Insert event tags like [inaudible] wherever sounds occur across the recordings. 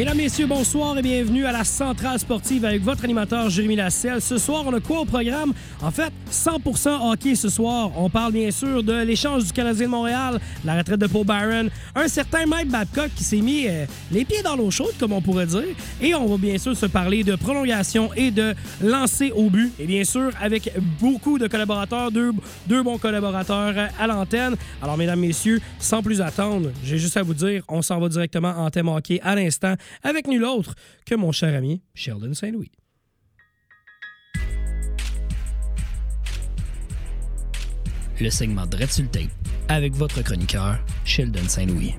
Mesdames, Messieurs, bonsoir et bienvenue à la Centrale Sportive avec votre animateur Jérémy Lasselle. Ce soir, on a quoi au programme? En fait, 100% hockey ce soir. On parle bien sûr de l'échange du Canadien de Montréal, la retraite de Paul Byron, un certain Mike Babcock qui s'est mis euh, les pieds dans l'eau chaude, comme on pourrait dire. Et on va bien sûr se parler de prolongation et de lancer au but. Et bien sûr, avec beaucoup de collaborateurs, deux, deux bons collaborateurs à l'antenne. Alors, mesdames, messieurs, sans plus attendre, j'ai juste à vous dire, on s'en va directement en thème hockey à l'instant avec nul autre que mon cher ami Sheldon Saint-Louis. Le segment Tape avec votre chroniqueur, Sheldon Saint-Louis.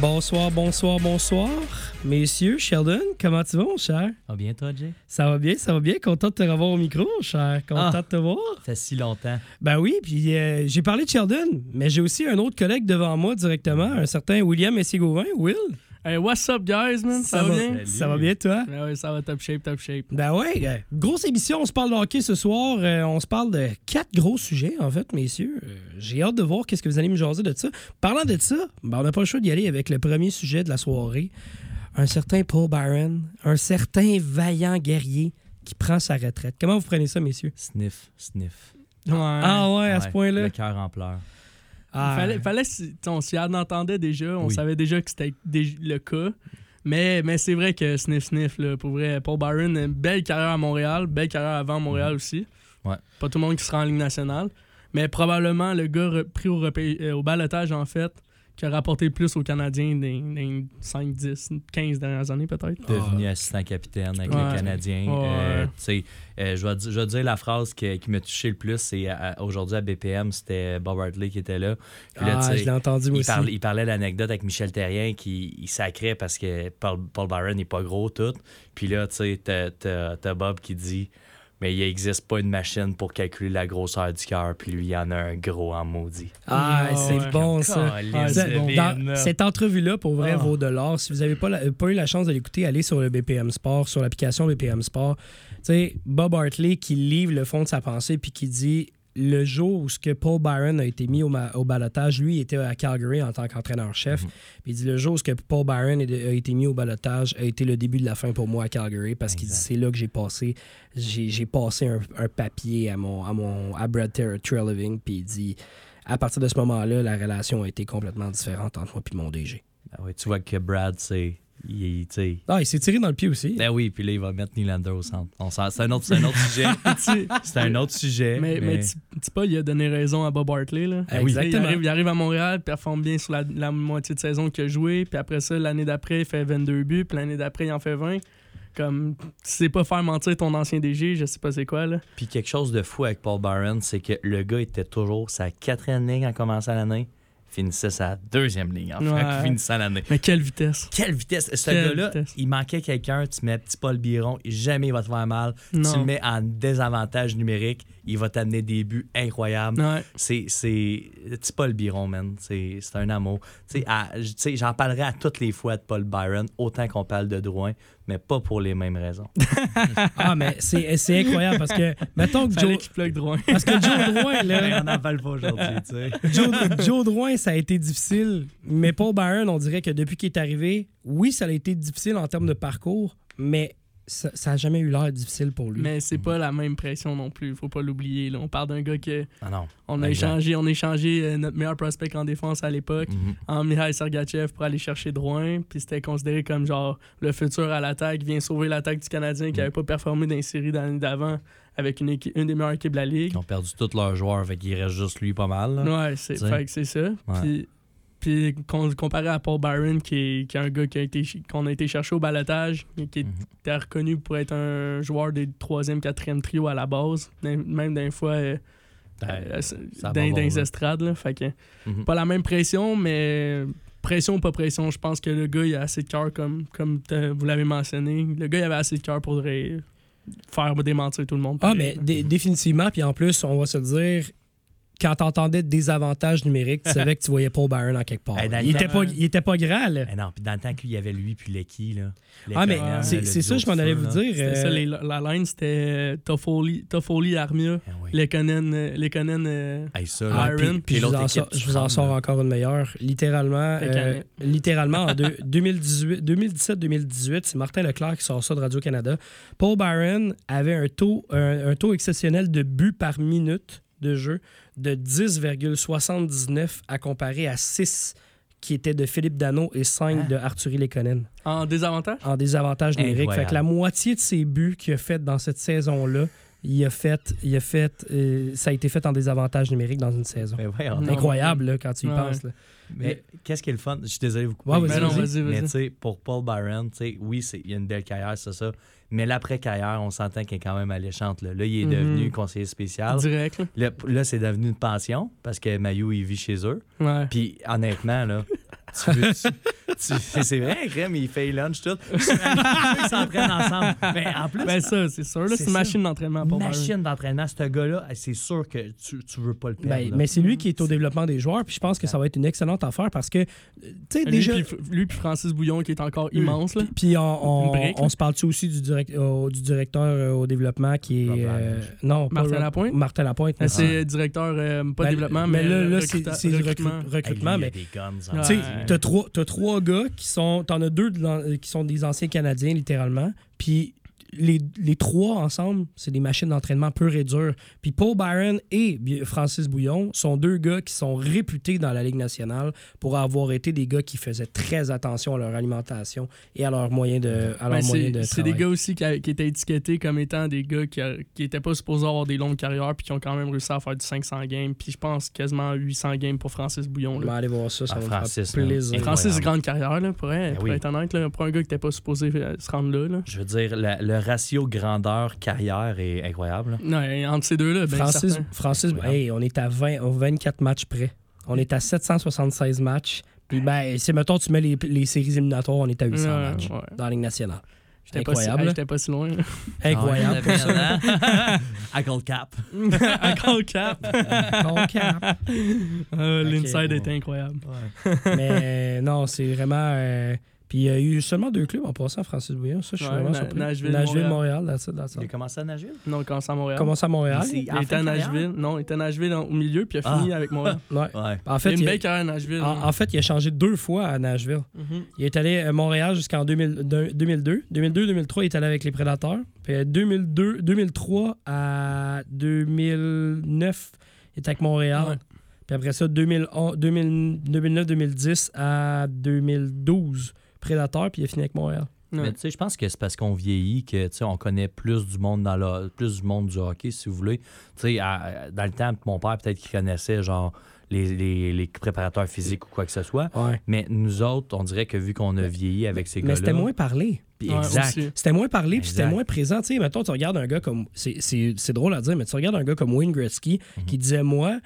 Bonsoir, bonsoir, bonsoir. Messieurs, Sheldon, comment tu vas, mon cher? Ah bien toi, Jay? Ça va bien, ça va bien. Content de te revoir au micro, mon cher. Content Ah. de te voir. Ça fait si longtemps. Ben oui, puis euh, j'ai parlé de Sheldon, mais j'ai aussi un autre collègue devant moi directement, un certain William Messier-Gauvin. Will, Hey, what's up, guys, man? Ça, va bien? Ça va bien, toi? Ben ouais, ça va top shape, top shape. Ben ouais, euh, grosse émission, on se parle de hockey ce soir. Euh, on se parle de quatre gros sujets, en fait, messieurs. Euh, J'ai hâte de voir qu'est-ce que vous allez me jaser de ça. Parlant de ça, ben, on n'a pas le choix d'y aller avec le premier sujet de la soirée. Un certain Paul Byron, un certain vaillant guerrier qui prend sa retraite. Comment vous prenez ça, messieurs? Sniff, sniff. Ouais. Ah ouais, à ce point-là? Le cœur en pleurs. Ah, Fallait, fallait on s'y en entendait déjà, on Oui. savait déjà que c'était le cas. Mais, mais c'est vrai que sniff sniff, là, pour vrai, Paul Byron, une belle carrière à Montréal, belle carrière avant Montréal aussi. Ouais. Pas tout le monde qui sera en Ligue nationale. Mais probablement le gars pris au, euh, au balotage, en fait, qui a rapporté le plus aux Canadiens dans les 5, 10, 15 dernières années, peut-être. Devenu assistant capitaine avec Ouais. le Canadien. Ouais. Euh, tu sais, euh, je vais di- je vais dire la phrase que- qui m'a touché le plus. C'est aujourd'hui à BPM, c'était Bob Hartley qui était là. Puis là, Ah, je l'ai entendu, il, aussi. parlait, il parlait d'anecdote avec Michel Terrien qui il sacrait parce que Paul, Paul Byron n'est pas gros tout. Puis là, tu sais, t'as Bob qui dit mais il n'existe pas une machine pour calculer la grosseur du cœur. Puis lui, il y en a un gros en maudit. Ah, Ah, c'est ouais. bon ça. Ah, bon. Dans cette entrevue-là, pour vrai, Ah. vaut de l'or. Si vous n'avez pas, pas eu la chance de l'écouter, allez sur le BPM Sport, sur l'application BPM Sport. Tu sais, Bob Hartley qui livre le fond de sa pensée puis qui dit le jour où ce que Paul Byron a été mis au, au balotage, lui il était à Calgary en tant qu'entraîneur-chef. Puis il dit le jour où ce que Paul Byron a été mis au balotage a été le début de la fin pour moi à Calgary parce qu'il dit c'est là que j'ai passé j'ai passé un, un papier à mon à mon à Brad Treliving puis il dit à partir de ce moment-là, la relation a été complètement différente entre moi et mon DG. Ah ouais, tu vois que Brad, c'est. Il, Ah, il s'est tiré dans le pied aussi. Ben oui, puis là, il va mettre Nylander au centre. C'est un, autre- c'est un autre sujet. [laughs] c'est un autre sujet. Mais, mais, mais- Ti- Paul, il a donné raison à Bob Hartley. Là. Il Exactement. arrive, il arrive à Montréal, performe bien sur la, la moitié de saison qu'il a joué, puis après ça, l'année d'après, il fait 22 buts, puis l'année d'après, il en fait 20. Comme, tu sais pas faire mentir ton ancien DG, je sais pas c'est quoi, là. Puis quelque chose de fou avec Paul Byron, c'est que le gars était toujours sa quatrième ligne en commençant l'année, finissait sa deuxième ligne en Ouais. finissant l'année. Mais quelle vitesse. Quelle vitesse! Ce gars-là, il manquait quelqu'un, tu mets petit Paul Biron, jamais il va te faire mal. Non. Tu le mets en désavantage numérique, il va t'amener des buts incroyables. Ouais. C'est, c'est, petit Paul Biron, man. C'est, c'est un amour. Tu sais, à- j'en parlerai à toutes les fois de Paul Byron, autant qu'on parle de Drouin, mais pas pour les mêmes raisons. [laughs] Ah, mais c'est c'est incroyable parce que, mettons que Joe. qu'il plug droit. Parce que Joe Drouin, là, on n'en parle pas aujourd'hui, tu sais. [laughs] Joe, Joe Drouin, ça a été difficile. Mais Paul Byron, on dirait que depuis qu'il est arrivé, oui, ça a été difficile en termes de parcours, mais ça n'a jamais eu l'air difficile pour lui. Mais c'est pas la même pression non plus, faut pas l'oublier. là. On parle d'un gars que Ah non. on a Exact. échangé, on a échangé euh, notre meilleur prospect en défense à l'époque, Mhm. en Mikhail Sergachev pour aller chercher Drouin, puis c'était considéré comme genre le futur à l'attaque, vient sauver l'attaque du Canadien qui avait pas performé dans les séries d'année d'avant avec une, équipe, une des meilleures équipes de la ligue. Ils ont perdu tous leurs joueurs, fait qu'il reste juste lui pas mal. là. Ouais, c'est ça. Ouais. Puis Puis com- comparé à Paul Byron, qui est, qui est un gars qui a été qu'on a été chercher au balotage, qui Mhm. était reconnu pour être un joueur des 3e, 4e trio à la base, même d'un fois euh, euh, ça dans, les estrades. Là, fait que, Mhm. pas la même pression, mais pression ou pas pression, je pense que le gars il a assez de cœur, comme, comme vous l'avez mentionné. Le gars il avait assez de cœur pour euh, faire démentir tout le monde. Ah, mais dé- définitivement. Puis en plus, on va se dire, quand t'entendais désavantages numériques, tu savais que tu voyais Paul Byron en quelque part. Hey, le il, était pas, il était pas grand, là. Eh non, puis dans le temps qu'il y avait lui puis Lecky, là. Ah, mais c'est ça, je m'en allais vous dire. Ça, euh, les- la line, c'était Toffoli, Toffoli Armia, Ah oui. Lekonen, euh, Lekonen, euh, Hey, ça, Ah, là, Iron, puis- Puis puis je vous, l'autre en équipe, sors, tu je vous en prends, sors là. encore une meilleure. Littéralement, euh, littéralement en deux- [laughs] 2018 2017-2018, c'est Martin Leclerc qui sort ça de Radio-Canada. Paul Byron avait un taux, un, un taux exceptionnel de buts par minute de jeu de 10,79 à comparer à 6 qui était de Philippe Dano et 5 Hein? de Arthurie Lekonen en désavantage? en désavantage numérique. Incroyable. Fait que la moitié de ses buts qu'il a fait dans cette saison-là, il a fait, il a fait, euh, ça a été fait en désavantage numérique dans une saison. Mais. Incroyable là, quand tu y Ouais. penses. là. Mais qu'est-ce qui est le fun? Je suis désolé de vous couper. Ouais, vas-y, non, vas-y. vas-y, Mais sais, pour Paul Byron, oui, c'est- il y a une belle carrière, c'est ça. Mais l'après-carrière, on s'entend qu'elle est quand même alléchante. Là, Là, il est Mhm. devenu conseiller spécial. Direct, là. Là, là, c'est devenu une pension parce que Mayu, il vit chez eux. Ouais. Puis honnêtement, là, [laughs] [laughs] c'est vrai, Crème, il fait lunch tout. [laughs] Ils s'entraînent ensemble. Mais en plus, Ben ça, c'est sûr. C'est une machine d'entraînement pour machine d'entraînement, ce gars-là, c'est sûr que tu, tu veux pas le perdre. Ben, mais c'est lui qui est au développement des joueurs, puis je pense que ça va être une excellente affaire parce que, tu sais, Lui, déjà. puis, lui puis Francis Bouillon qui est encore immense. Là. Puis on, on, on se parle-tu aussi du, direct, au- du directeur euh, au développement qui est. Euh, non, Martin Lapointe? Martin Lapointe. Mais- C'est directeur, euh, pas Ben, développement, mais mais, là, là, c'est recruta- c'est du recrutement, recrutement. mais t'as trois, t'as trois gars qui sont. T'en as deux euh, qui sont des anciens Canadiens, littéralement. Puis les, les trois ensemble, c'est des machines d'entraînement pures et dures. Puis Paul Byron et Francis Bouillon sont deux gars qui sont réputés dans la Ligue nationale pour avoir été des gars qui faisaient très attention à leur alimentation et à leurs moyens de, à Ben, leurs moyens c'est de c'est des gars aussi qui, a- qui étaient étiquetés comme étant des gars qui, a- qui étaient pas supposés avoir des longues carrières puis qui ont quand même réussi à faire du 500 games. Puis je pense quasiment 800 games pour Francis Bouillon. On va Là. aller voir ça, ça Ah, va Francis, faire plaisir. Francis, grande carrière, là, pour, être- Ben pour oui. être honnête, là, pour un gars qui n'était pas supposé euh, se rendre là. là. Je veux dire, la- le ratio grandeur-carrière est incroyable. Ouais, entre ces deux-là, ben, Francis, certain. Francis hey, on est à 20, au 24 matchs près. On est à 776 matchs. Puis, ben, si, mettons, tu mets les, les séries éliminatoires, on est à 800 Ouais, matchs ouais. dans la Ligue nationale. J'étais pas, si, Incroyable. pas si loin. [laughs] Incroyable. Ah? [laughs] À Gold Cap. [laughs] à Gold Cap. Bon cap. Euh, L'inside était incroyable. Mais euh, non, c'est vraiment. Euh, Puis il y a eu seulement deux clubs en passant, Francis Bouillon. Ça, je suis Ouais, vraiment Na- surpris. Nashville, Nashville, Montréal. Montréal, that's it, that's Il a commencé à Nashville? Non, quand c'est à Montréal. Commence à Montréal. Il était à? Nashville. Non, il était à Nashville au milieu, puis il a Ah. fini avec Montréal. Ouais. Ouais. En Il fait, a une il, belle carrière à Nashville. en, en fait, il a changé deux fois à Nashville. Mhm. Il est allé à Montréal jusqu'en 2000 de- 2002. 2002-2003, il est allé avec les Prédateurs. Puis euh, 2002, 2003 à 2009, il était avec Montréal. Ouais. Puis après ça, 2011 2000 2009-2010 à 2012, Prédateurs, puis il a fini avec Montréal. Ouais. Mais tu sais, je pense que c'est parce qu'on vieillit que tu sais, on connaît plus du monde dans le, plus du monde du hockey, si vous voulez. Tu sais, à- dans le temps, mon père peut-être qu'il connaissait genre les, les- les préparateurs physiques ou quoi que ce soit. Ouais. Mais nous autres, on dirait que vu qu'on a vieilli avec ces Mais gars-là. c'était moins parlé. Ouais, exact. C'était moins parlé, puis c'était moins présent. Tu sais, mettons, tu regardes un gars comme. C'est, c'est- c'est drôle à dire, mais tu regardes un gars comme Wayne Gretzky qui disait Moi,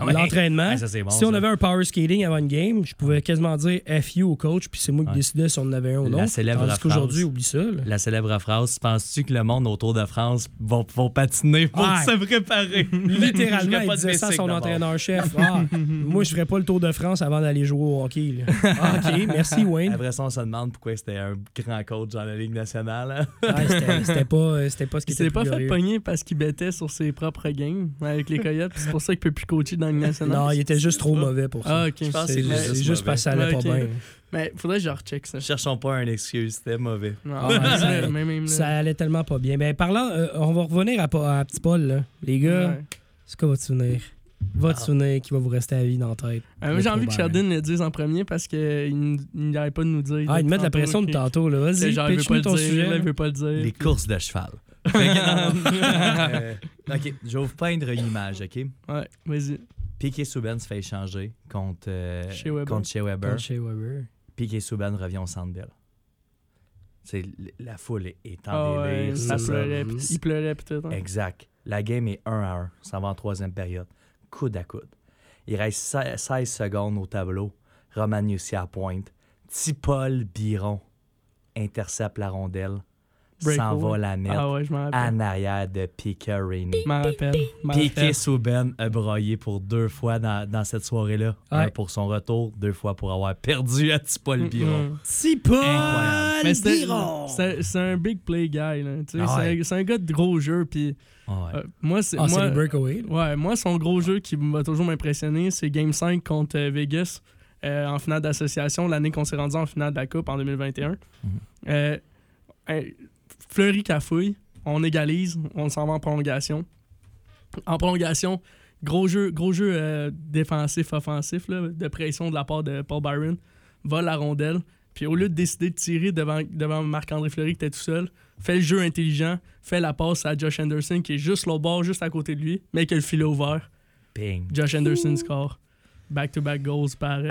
[laughs] ouais. l'entraînement, Ah, bon, si on avait un power skating avant une game, je pouvais quasiment dire FU au coach, puis c'est moi qui Ouais. décidais si on en avait un ou La non. célèbre Tandis qu'aujourd'hui, phrase. oublie ça. là. La célèbre phrase Penses-tu que le monde autour de France vont, vont patiner pour Ouais. se préparer? [laughs] Littéralement, [laughs] il pas de disait ça à son entraîneur-chef. Ah, moi, je ferais pas le Tour de France avant d'aller jouer au hockey. là. Ah, OK, merci, Wayne. Après ça, on se demande pourquoi c'était un grand coach dans la Ligue nationale. hein. Ouais, c'était, c'était pas, euh, c'était pas ce qui Il était s'est pas fait pogner parce qu'il bêtait sur ses propres games avec les Coyotes. puis C'est pour ça qu'il peut plus coacher dans Non, il était juste trop mauvais pour ça. Ah, ok. Je pense que C'est, juste juste parce que ça allait pas bien. Mais faudrait que je recheck ça. Cherchons pas un excuse, c'était mauvais. Non, Ah, [laughs] ça- même, allait tellement pas bien. Mais parlant, euh, on va revenir à, Petit Paul. là. Les gars, Ouais. c'est quoi votre souvenir? Votre souvenir qui va vous rester à vie dans la tête? Euh, j'ai envie que. Sheldon le dise en premier parce qu'il n'arrête pas de nous dire. Ah, ils depuis mettent la pression de tantôt. Là. Vas-y, il pitch-nous le ton dire, sujet. il veut pas le dire. Les puis- courses de cheval. [laughs] [laughs] Euh, ok, je vais vous peindre une image, ok? Ouais, vas-y. Piquet Souben se fait échanger contre, euh, Shea Weber. contre Shea Weber. Contre Shea Weber. Piquet Souben revient au Centre Bell. C'est l- la foule est, en ouais, délire. ça pleurait, il pleurait tout. hein. Exact. La game est 1 à 1. Ça va en troisième période. Coude à coude. Il reste se- 16 secondes au tableau. Romagnusi à pointe. Tipol Biron intercepte la rondelle. S'en va la mettre Ah ouais, je en arrière de Piquet Rainey. Je m'en rappelle. rappelle. Souben a broyé pour deux fois dans, dans cette soirée-là. Ouais. Un pour son retour, deux fois pour avoir perdu à Tipol Biron. Biron! c'est un big play guy. Ah c'est ouais. un- C'est un gars de gros jeu. Puis Ah ouais. euh, moi, c'est. Ah, là. Ouais, moi, son gros jeu qui va toujours m'impressionner, c'est Game 5 contre euh, Vegas euh, en finale d'association, l'année qu'on s'est rendu en finale de la Coupe en 2021. Mhm. Euh, euh, Fleury cafouille, on égalise, on s'en va en prolongation. En prolongation, gros jeu, gros jeu euh, défensif, offensif, là, de pression de la part de Paul Byron, vole la rondelle. Puis au lieu de décider de tirer devant, devant Marc-André Fleury qui était tout seul, fait le jeu intelligent, fait la passe à Josh Anderson qui est juste l'autre bord, juste à côté de lui, mais qui a le filet ouvert. Ping. Josh Anderson score. Back-to-back goals par euh,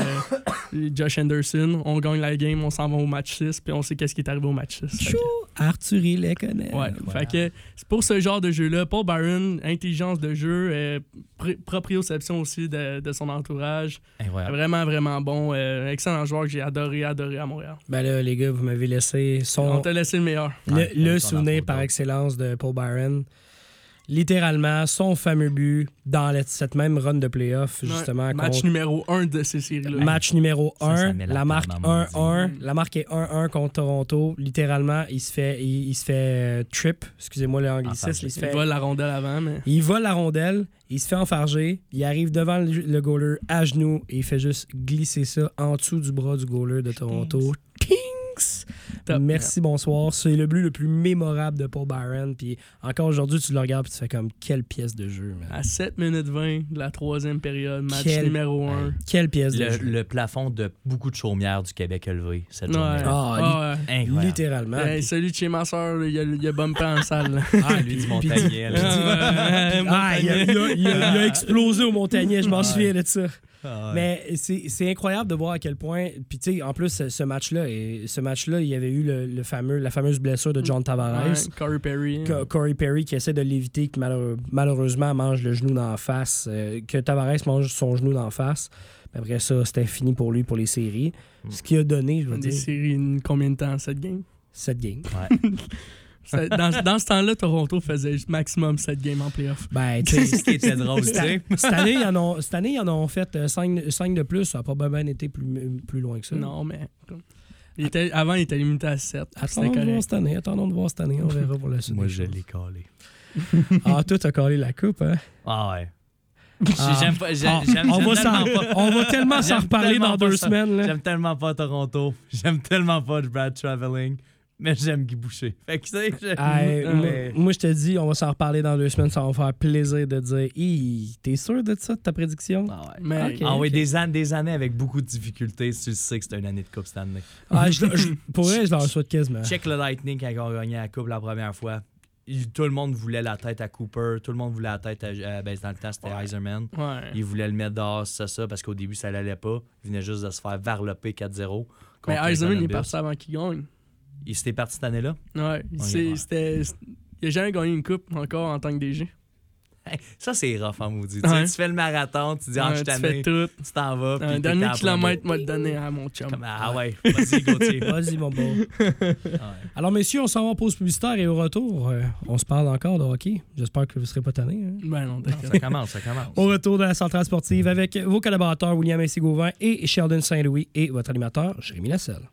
[coughs] Josh Anderson. On gagne la game, on s'en va au match 6, puis on sait qu'est-ce qui est arrivé au match 6. Fait que- Chou! Arthur, il les connaît. Ouais, fait que c'est pour ce genre de jeu-là. Paul Byron, intelligence de jeu, euh, pr- proprioception aussi de, de son entourage. Incroyable. Vraiment, vraiment bon. euh, excellent joueur que j'ai adoré, adoré à Montréal. Ben là, les gars, vous m'avez laissé On son, t'a laissé le meilleur. le, souvenir par excellence de Paul Byron. Littéralement, son fameux but dans la- cette même run de playoff, justement. Ouais, match contre- numéro 1 de ces séries-là. Match numéro Ça, 1, ça met la la, marque table en 1-1. maudit. La marque est 1-1 contre Toronto. Littéralement, il se fait, il, il se fait euh, trip. Excusez-moi l'anglicisme. Enfarger. Il se Il vole la rondelle avant, mais. Il vole la rondelle, il se fait enfarger, il arrive devant le, le goaler à genoux et il fait juste glisser ça en dessous du bras du goaler de Toronto. Kings! Top. Merci, bonsoir. C'est le but le plus mémorable de Paul Byron. Puis encore aujourd'hui, tu le regardes et tu fais comme quelle pièce de jeu, man. À 7 minutes 20 de la troisième période, match numéro 1. Quelle pièce de Le, jeu. le plafond de beaucoup de chaumières du Québec a levé cette Ouais. journée. Ah, Ah, ouais. Incroyable. Littéralement. Hey, Puis- celui de chez ma soeur, il a, il a bumpé en salle. Ah, lui du Montagnier. Ah, Ah, il a, explosé au Montagnier, je m'en souviens de ça. Ah, ouais. Mais c'est c'est incroyable de voir à quel point. Puis, tu sais, en plus, ce, match-là, et ce match-là, il y avait eu le, le fameux, la fameuse blessure de John Tavares. Ouais, Corey Perry. Co- Corey Perry qui essaie de l'éviter, qui malheureux- malheureusement mange le genou d'en face, euh, que Tavares mange son genou d'en face. Après ça, c'était fini pour lui pour les séries. Ce qui a donné, je veux Des dire, séries, une- combien de temps? Cette game? cette game. [laughs] Ouais. Ça- Dans, dans ce temps-là, Toronto faisait maximum 7 games en playoff. Ben, [laughs] C'est ce qui était drôle, tu sais. cette année, ils en ont, cette année, ils en ont fait 5, de plus. Ça a probablement été plus, plus loin que ça. Non, mais. il était, avant, il était limité à 7. C'était Attendons de voir correct. cette année. Attendons de voir cette année. On verra pour la suite. Moi, je l'ai collé. [laughs] Ah, toi, t'as collé la coupe, hein? Ah ouais. Ah. J'aime pas. J'aime Ah, j'aime- on, j'aime va s'en- tellement pas. on va tellement s'en reparler dans deux ça. semaines. Là. J'aime tellement pas Toronto. J'aime tellement pas Brad Traveling. Mais j'aime Guy Boucher. Fait que, tu sais, je- Ah, mais- moi, je te dis, on va s'en reparler dans deux semaines. Ça va me faire plaisir de dire Hi, T'es sûr de ça, de ta prédiction? Ah ouais. Mais. Ah oui, ok. des, années, des années avec beaucoup de difficultés si tu sais que c'est une année de Coupe Stanley. Ah, je, je- Pour vrai, je leur souhaite quasiment. Check le Lightning quand ils ont gagné la Coupe la première fois. Il- tout le monde voulait la tête à Cooper. Tout le monde voulait la tête à. euh, ben, dans le temps, c'était Eiserman. Ouais. Il voulait le mettre dehors, c'est ça, parce qu'au début, ça l'allait pas. Il venait juste de se faire varloper 4-0. Mais contre Eisenman, il est parti avant qu'il gagne. Il s'était parti cette année-là? Ouais. c'était- Il a jamais gagné une coupe encore en tant que DG. Hey, ça, c'est rough en maudit. Tu sais, Ouais. Tu fais le marathon, tu dis, ah, Ouais, je tu suis fais tanné, tout. tu t'en vas. Un dernier kilomètre m'a donné à mon chum. Comme, ah ouais, vas-y, Gauthier. [laughs] Vas-y, mon beau. Ouais. Alors, messieurs, on s'en va en pause publicitaire et au retour, euh, on se parle encore de hockey. J'espère que vous ne serez pas tannés. hein. Ben non. Ça commence, ça commence. Au retour de la centrale sportive avec vos collaborateurs William Essé-Gauvin et Sheldon Saint-Louis et votre animateur Jérémy Lasselle.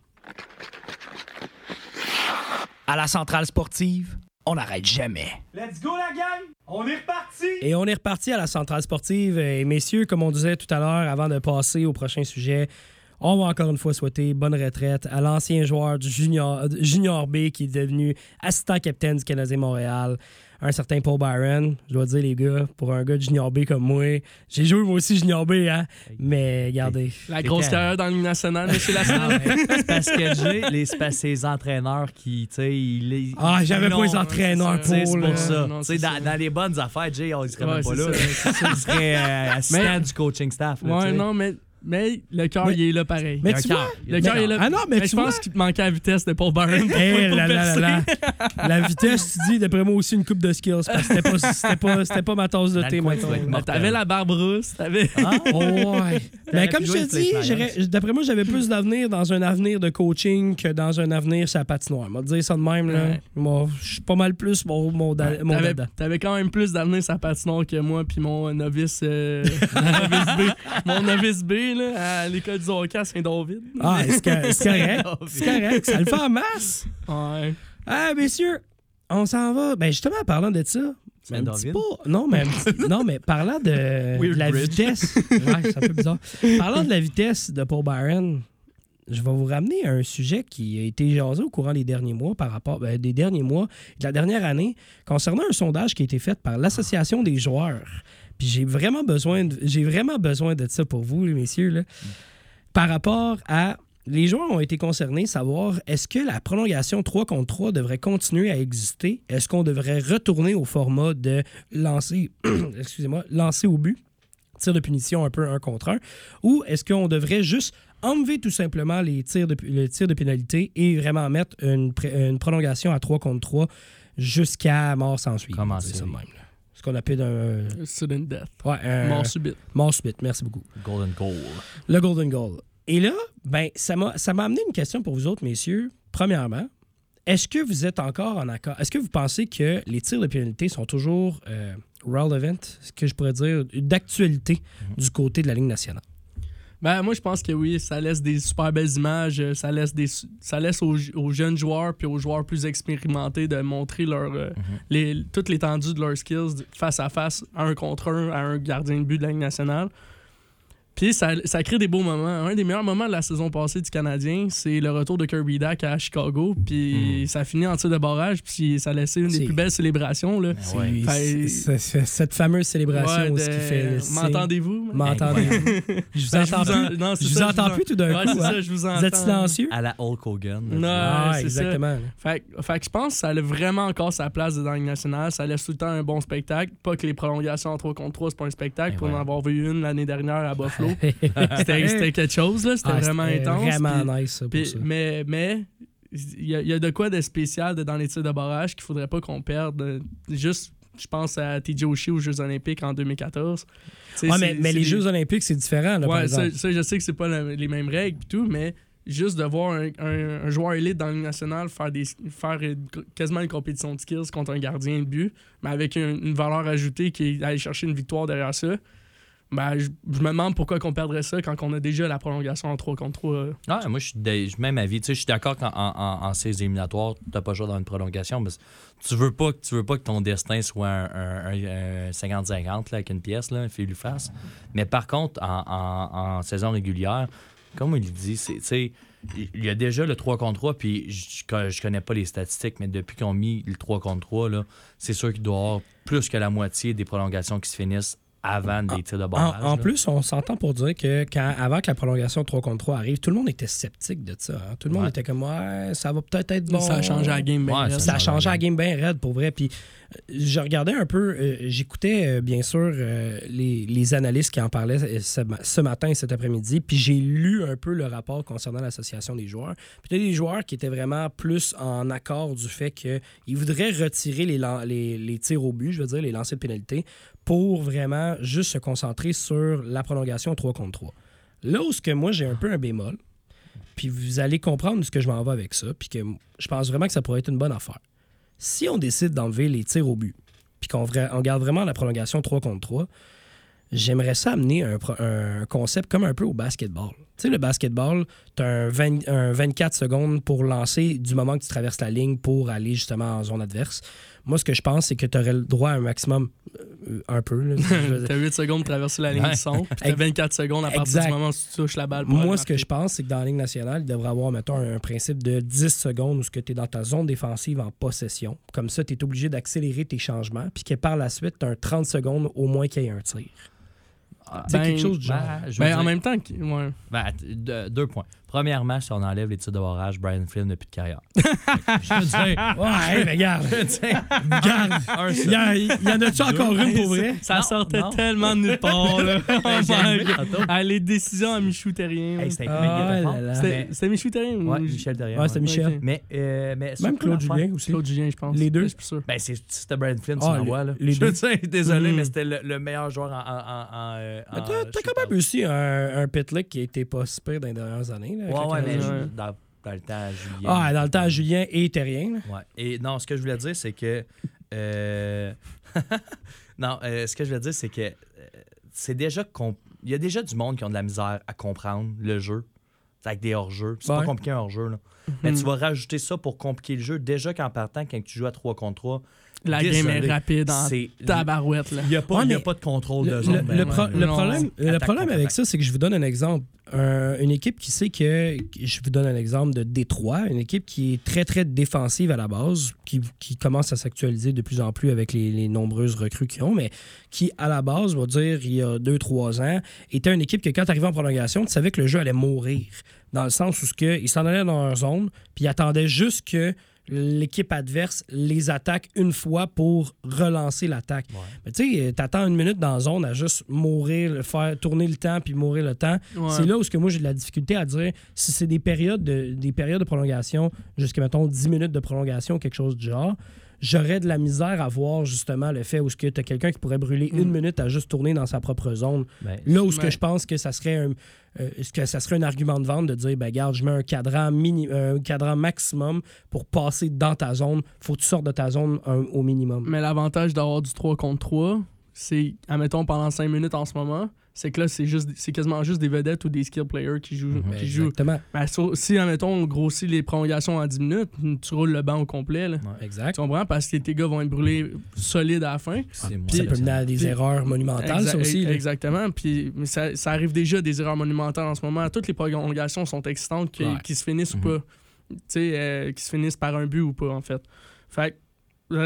À la centrale sportive, on n'arrête jamais. Let's go la gang! On est reparti! Et on est reparti à la centrale sportive. Et messieurs, comme on disait tout à l'heure, avant de passer au prochain sujet, On va encore une fois souhaiter bonne retraite à l'ancien joueur du junior, junior B qui est devenu assistant capitaine du Canadien Montréal, un certain Paul Byron. Je dois dire, les gars, pour un gars de junior B comme moi, j'ai joué moi aussi junior B, hein? Mais regardez. La grosse carrière dans le Ligue nationale, [laughs] monsieur Ah Lassalle. C'est parce que j'ai les, ces entraîneurs qui, tu sais, ils. Ah, j'avais non, pas les entraîneurs tu sais, pour. C'est pour ça. Dans, les bonnes affaires, Jay, on serait Ouais, même pas c'est là. ça, Il serait euh, assistant Mais- du coaching staff. Ouais, non, mais, mais le cœur, il est là pareil. Mais tu vois, le cœur, il est là. Ah non, mais Mais tu je pense qu'il te manquait la vitesse de Paul Byron. pour- Eh pour percer. là. [laughs] La vitesse, tu dis, d'après moi aussi, une coupe de skills. Parce que c'était pas, c'était pas, c'était pas ma tasse de thé, mortel. T'avais la barbe rousse, t'avais. Ah, Oh, ouais. Mais comme je te dis, d'après moi, j'avais plus d'avenir dans un avenir de coaching que dans un avenir sur la patinoire. On va te dire ça de même. là. Ouais. Moi, je suis pas mal plus mon, mon, T'avais, quand même plus d'avenir sur la patinoire que moi puis mon novice, euh, [laughs] mon novice B. Mon novice B là, à l'école du hockey à Saint-David. Ah, c'est cor- c'est correct? C'est correct. Ça le fait en masse? Ouais. Ah, messieurs, on s'en va. Ben, justement, en parlant de ça. un petit pas- Non, mais, non, mais parlant de, la bridge. vitesse. Ouais, c'est un peu bizarre. Parlant de la vitesse de Paul Byron, je vais vous ramener à un sujet qui a été jasé au courant des derniers mois par rapport ben, des derniers mois de la dernière année concernant un sondage qui a été fait par l'association des joueurs. Puis j'ai vraiment besoin de, j'ai vraiment besoin de ça pour vous messieurs là. Par rapport à les joueurs ont été concernés, savoir est-ce que la prolongation 3 contre 3 devrait continuer à exister? Est-ce qu'on devrait retourner au format de lancer, [clears throat] excusez-moi, lancer au but, tir de punition un peu un contre un, ou est-ce qu'on devrait juste enlever tout simplement les tirs de, le tir de pénalité et vraiment mettre une, prolongation à 3 contre 3 jusqu'à mort sans suite? Comment dire ça, même, là. Ce qu'on appelle un, Sudden death. ouais, un- Mort subite. mort subite. Merci beaucoup. Golden goal. Le Golden Goal. Et là, ben, ça m'a ça m'a amené une question pour vous autres, messieurs. Premièrement, est-ce que vous êtes encore en accord? Est-ce que vous pensez que les tirs de pénalité sont toujours euh, relevant, ce que je pourrais dire, d'actualité du côté de la Ligue nationale? Ben, moi, je pense que oui, ça laisse des super belles images. euh, Ça laisse, des, ça laisse aux, aux jeunes joueurs puis aux joueurs plus expérimentés de montrer leur, euh, les, toute l'étendue de leurs skills face à face, un contre un, à un gardien de but de la Ligue nationale. Puis ça, ça crée des beaux moments. Un des meilleurs moments de la saison passée du Canadien, c'est le retour de Kirby Dack à Chicago. Puis ça finit en tir de barrage. Puis ça a laissé une des plus belles célébrations. Là. C'est cette fameuse célébration Ouais, de- ce qui fait. M'entendez-vous? M'entendez-vous? Je vous Ben, je entends vous en- plus. non, Je vous ça, entends en- plus tout d'un Ouais, coup. hein? ça, je vous Vous entends. êtes silencieux? À la Hulk Hogan. Non. Ah, exactement. Fait, que- fait que je pense que ça a vraiment encore sa place dans la nationale. Ça laisse tout le temps un bon spectacle. Pas que les prolongations en 3 contre 3, c'est pas un spectacle. Et Pour en avoir vu une l'année dernière à Buffalo. [laughs] C'était c'était quelque chose, là. C'était Ah, vraiment intense. Vraiment puis- nice, ça, pour puis- ça. mais mais il y, a- il y a de quoi de spécial de- dans les tirs de barrage qu'il faudrait pas qu'on perde. Euh, Juste, je pense à TJ Oshie aux Jeux Olympiques en 2014. Tu sais, Ouais, c'est- mais, les des- Jeux Olympiques, c'est différent, là, par Ouais, ça, exemple. ça, je sais que c'est pas la- les mêmes règles et tout, mais juste de voir un, un- un joueur élite dans le national faire, des, faire une- quasiment une compétition de skills contre un gardien de but, mais avec une, une valeur ajoutée qui est d'aller chercher une victoire derrière ça. Ben, je, me demande pourquoi qu'on perdrait ça quand on a déjà la prolongation en 3 contre 3. Ouais, moi, je suis même avis. Tu sais, je suis d'accord qu'en en, éliminatoires, tu n'as pas choix dans une prolongation, mais tu veux pas, tu veux pas que ton destin soit un, un- un- un 50-50 là, avec une pièce, là, fil ou face. Mais par contre, en, en- saison régulière, comme il dit, il y a déjà le 3 contre 3, puis je, je, connais pas les statistiques, mais depuis qu'on a mis le 3 contre 3, là, c'est sûr qu'il doit y avoir plus que la moitié des prolongations qui se finissent avant des tirs de En, barrage. en là. plus, on s'entend pour dire que quand, avant que la prolongation 3 contre 3 arrive, tout le monde était sceptique de ça. hein. Tout le monde Ouais. était comme, ouais, ça va peut-être être bon. Ça a changé la game. Ouais, raide. Ça a change changé la game bien raide pour vrai. Puis euh, je regardais un peu, euh, j'écoutais euh, bien sûr euh, les, les analystes qui en parlaient ce, ma- ce matin et cet après-midi. Puis j'ai lu un peu le rapport concernant l'association des joueurs. Puis il y a des joueurs qui étaient vraiment plus en accord du fait qu'ils voudraient retirer les, les, les tirs au but, je veux dire, les lancers de pénalité, pour vraiment juste se concentrer sur la prolongation 3 contre 3. Là où ce que moi j'ai un peu un bémol, puis vous allez comprendre ce que je m'en vais avec ça, puis que je pense vraiment que ça pourrait être une bonne affaire. Si on décide d'enlever les tirs au but, puis qu'on garde vraiment la prolongation 3 contre 3, j'aimerais ça amener un, concept comme un peu au basketball. Tu sais, le basketball, tu as un, 20 un 24 secondes pour lancer du moment que tu traverses la ligne pour aller justement en zone adverse. Moi, ce que je pense, c'est que tu aurais le droit à un maximum un peu. [laughs] T'as 8 secondes pour traverser la ligne Ouais. du centre, puis t'as Ex- 24 secondes à partir Exact. du moment où tu touches la balle. pour Moi, ce que je pense, c'est que dans la Ligue nationale, il devrait avoir, mettons, un principe de 10 secondes où tu es dans ta zone défensive en possession. Comme ça, tu es obligé d'accélérer tes changements, puis que par la suite, tu as un 30 secondes au moins qu'il y ait un tir. Ah, C'est Ben, quelque chose du genre. ben, je veux Ben, en même temps, ouais. Ben, deux, deux points. Premièrement, si on enlève les tirs de barrage, Brian Flynn n'a plus de carrière. [laughs] je veux dire, Ouais, mais regarde. je veux dire, regarde. un Il y, a- il y en a-tu encore une pour vrai? Ça Non, sortait non. tellement de nulle part. Là. [laughs] Ah, les décisions à Michou Terrien. Hey, c'était Ah. C'était Michou Terrien ou Ouais, Michel derrière. Ouais, c'était Michel. Mais, euh, mais Même Claude Julien aussi. Claude Julien, je pense. Les deux? Je suis plus sûr. Ben, c'est- c'était Brian Flynn, tu Ah, l'envoies, les- là. les Je deux. désolé, Mm. mais c'était le, le meilleur joueur en. euh, T'as t'as quand même aussi un, un Pitlick qui était pas si pire dans les dernières années. Là, Ouais, ouais, mais je- dans, dans le temps, à Julien. Ah, dans le temps, à Julien et Terrien. Ouais. Et non, ce que je voulais dire, c'est que. euh, [laughs] non, euh, ce que je voulais dire, c'est que euh, c'est déjà. Il y a déjà du monde qui ont de la misère à comprendre le jeu. C'est Avec des hors-jeux. C'est Ouais. pas compliqué un hors-jeu. là. Mais tu vas rajouter ça pour compliquer le jeu. Déjà qu'en partant, quand tu joues à 3 contre 3, La Désolé. game est rapide en c'est. tabarouette. Là. Il n'y a, pas- Ouais, il y a pas de contrôle Le, de zone. le pro- ouais. le Non, problème, le avec attaque. ça, c'est que je vous donne un exemple. Un- une équipe qui sait que. Je vous donne un exemple de Détroit, une équipe qui est très, très défensive à la base, qui, qui commence à s'actualiser de plus en plus avec les, les nombreuses recrues qu'ils ont, mais qui, à la base, va dire, il y a 2-3 ans, était une équipe que quand tu arrivais en prolongation, tu savais que le jeu allait mourir. Dans le sens où ils s'en allaient dans leur zone, puis ils attendaient juste que l'équipe adverse les attaque une fois pour relancer l'attaque. Mais tu sais, t'attends une minute dans la zone à juste mourir, faire tourner le temps puis mourir le temps. Ouais. C'est là où ce que moi j'ai de la difficulté à dire si c'est des périodes de des périodes de prolongation jusqu'à mettons 10 minutes de prolongation quelque chose du genre. J'aurais de la misère à voir justement le fait où ce que tu as quelqu'un qui pourrait brûler une minute à juste tourner dans sa propre zone. Ben, Là où ce que je pense que ça serait un euh, est-ce que ça serait un argument de vente de dire ben garde, je mets un cadran mini un cadran maximum pour passer dans ta zone, faut que tu sortes de ta zone au minimum. Mais l'avantage d'avoir du 3 contre 3, c'est, admettons, pendant 5 minutes en ce moment, c'est que là, c'est juste c'est quasiment juste des vedettes ou des skill players qui jouent. Ben, qui jouent. exactement. Mais so- si, admettons, on grossit les prolongations en 10 minutes, tu roules le banc au complet. Là. Exact. Tu comprends? Parce que tes gars vont être brûlés solides à la fin. Ça peut mener à des erreurs monumentales, ça aussi. là. Exactement. Puis mais ça, ça arrive déjà des erreurs monumentales en ce moment. Toutes les prolongations sont excitantes qui, Ouais. qui se finissent Mhm. ou pas. Tu sais, euh, qui se finissent par un but ou pas, en fait. Fait que,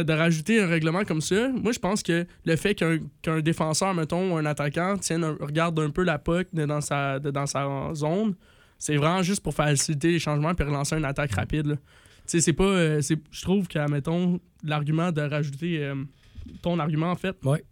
de rajouter un règlement comme ça, moi, je pense que le fait qu'un qu'un défenseur, mettons, ou un attaquant, tienne un- regarde un peu la puck dans, sa, dans sa zone, c'est vraiment juste pour faciliter les changements et relancer une attaque rapide. Tu sais, c'est pas. euh, c'est- je trouve que, mettons, l'argument de rajouter. euh, ton argument, en fait, Ouais.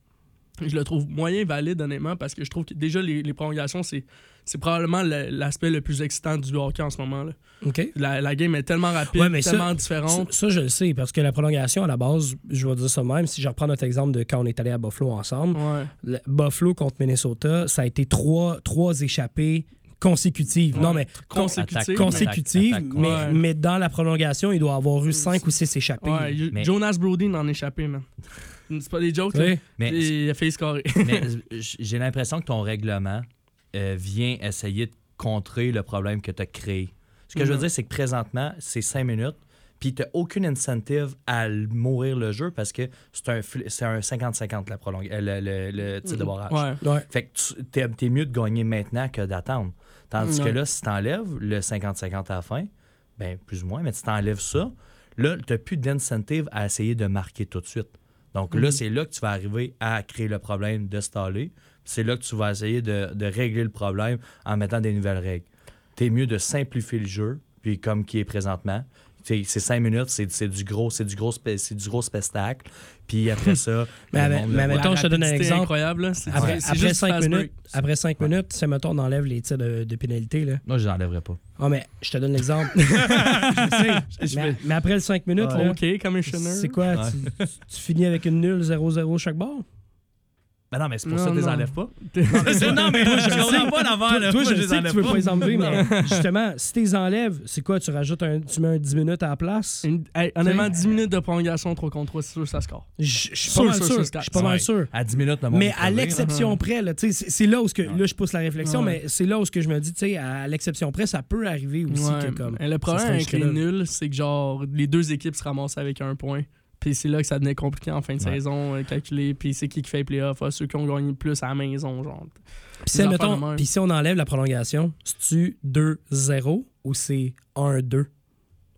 je le trouve moyen valide, honnêtement, parce que je trouve que déjà, les, les prolongations, c'est. C'est probablement le- l'aspect le plus excitant du hockey en ce moment. là. OK. La, la game est tellement rapide, Ouais, mais ça- tellement Ça, différente. ça, je le sais, parce que la prolongation, à la base, je vais dire ça même, si je reprends notre exemple de quand on est allé à Buffalo ensemble, Ouais. le- Buffalo contre Minnesota, ça a été trois, trois échappées consécutives. Non, mais Consécutive. Consécutives, attaque- mais, ouais. mais dans la prolongation, il doit avoir eu cinq ou six échappées. Ouais, y- Mais- Jonas Brody en échappé, man. C'est pas des jokes, sais? Mais Il a fait scorer. Mais [laughs] j'ai l'impression que ton règlement euh, vient essayer de contrer le problème que tu as créé. Ce que je veux Mhm. dire, c'est que présentement, c'est 5 minutes, puis tu n'as aucune incentive à mourir le jeu parce que c'est un, fl- c'est un 50-50 la prolong- euh, le, le, le tir de barrage. Ouais. Ouais. Fait que tu- t'es, t'es mieux de gagner maintenant que d'attendre. Tandis Ouais. que là, si t'enlèves le 50-50 à la fin, ben plus ou moins, mais si t'enlèves ça, là, t'as plus d'incentive à essayer de marquer tout de suite. Donc là, Mhm. c'est là que tu vas arriver à créer le problème de staller. C'est là que tu vas essayer de, de régler le problème en mettant des nouvelles règles. T'es mieux de simplifier le jeu, puis comme qui est présentement. C'est c'est cinq minutes, c'est c'est du gros, c'est du gros, c'est du gros spectacle. Puis après ça, [laughs] Mais mais mettons, je te donne un exemple. incroyable, Après, c'est après juste cinq minutes, break. après cinq minutes, si, mettons, on enlève les tirs de, de pénalité, là. Moi, je l'enlèverai pas. Ah, mais je te donne l'exemple. [laughs] Je sais. [laughs] mais, mais après le 5 minutes, là, OK, commissioner. c'est quoi? Ouais. Tu, tu finis avec une nulle 0-0 chaque bord? Ben non, mais c'est pour Non, ça que tu les non. enlèves pas. [laughs] non, mais [laughs] moi, je Je comprends pas l'affaire, Toi, je je les sais que enlève tu veux pas. pas les enlever, mais [laughs] justement, si tu les enlèves, c'est quoi? Tu rajoutes un, tu mets un 10 minutes à la place? Une- hey, honnêtement, 10 minutes de prolongation 3 contre 3, c'est sûr que ça score. Je suis pas Sûr, mal sûr, Je suis pas mal sûr. À 10 minutes, Mais à l'exception près, là, tu sais, c'est là où ce que, là, je pousse la réflexion, mais c'est là où ce que je me dis, tu sais, à l'exception près, ça peut arriver aussi que comme. Le problème avec les nuls, c'est que genre les deux équipes se ramassent avec un point. Puis c'est là que ça devenait compliqué en fin de Ouais. saison, euh, calculer. Puis c'est qui qui fait les playoffs, ah, ceux qui ont gagné le plus à la maison, genre. Puis si, on enlève la prolongation, c'est-tu 2-0 ou c'est 1-2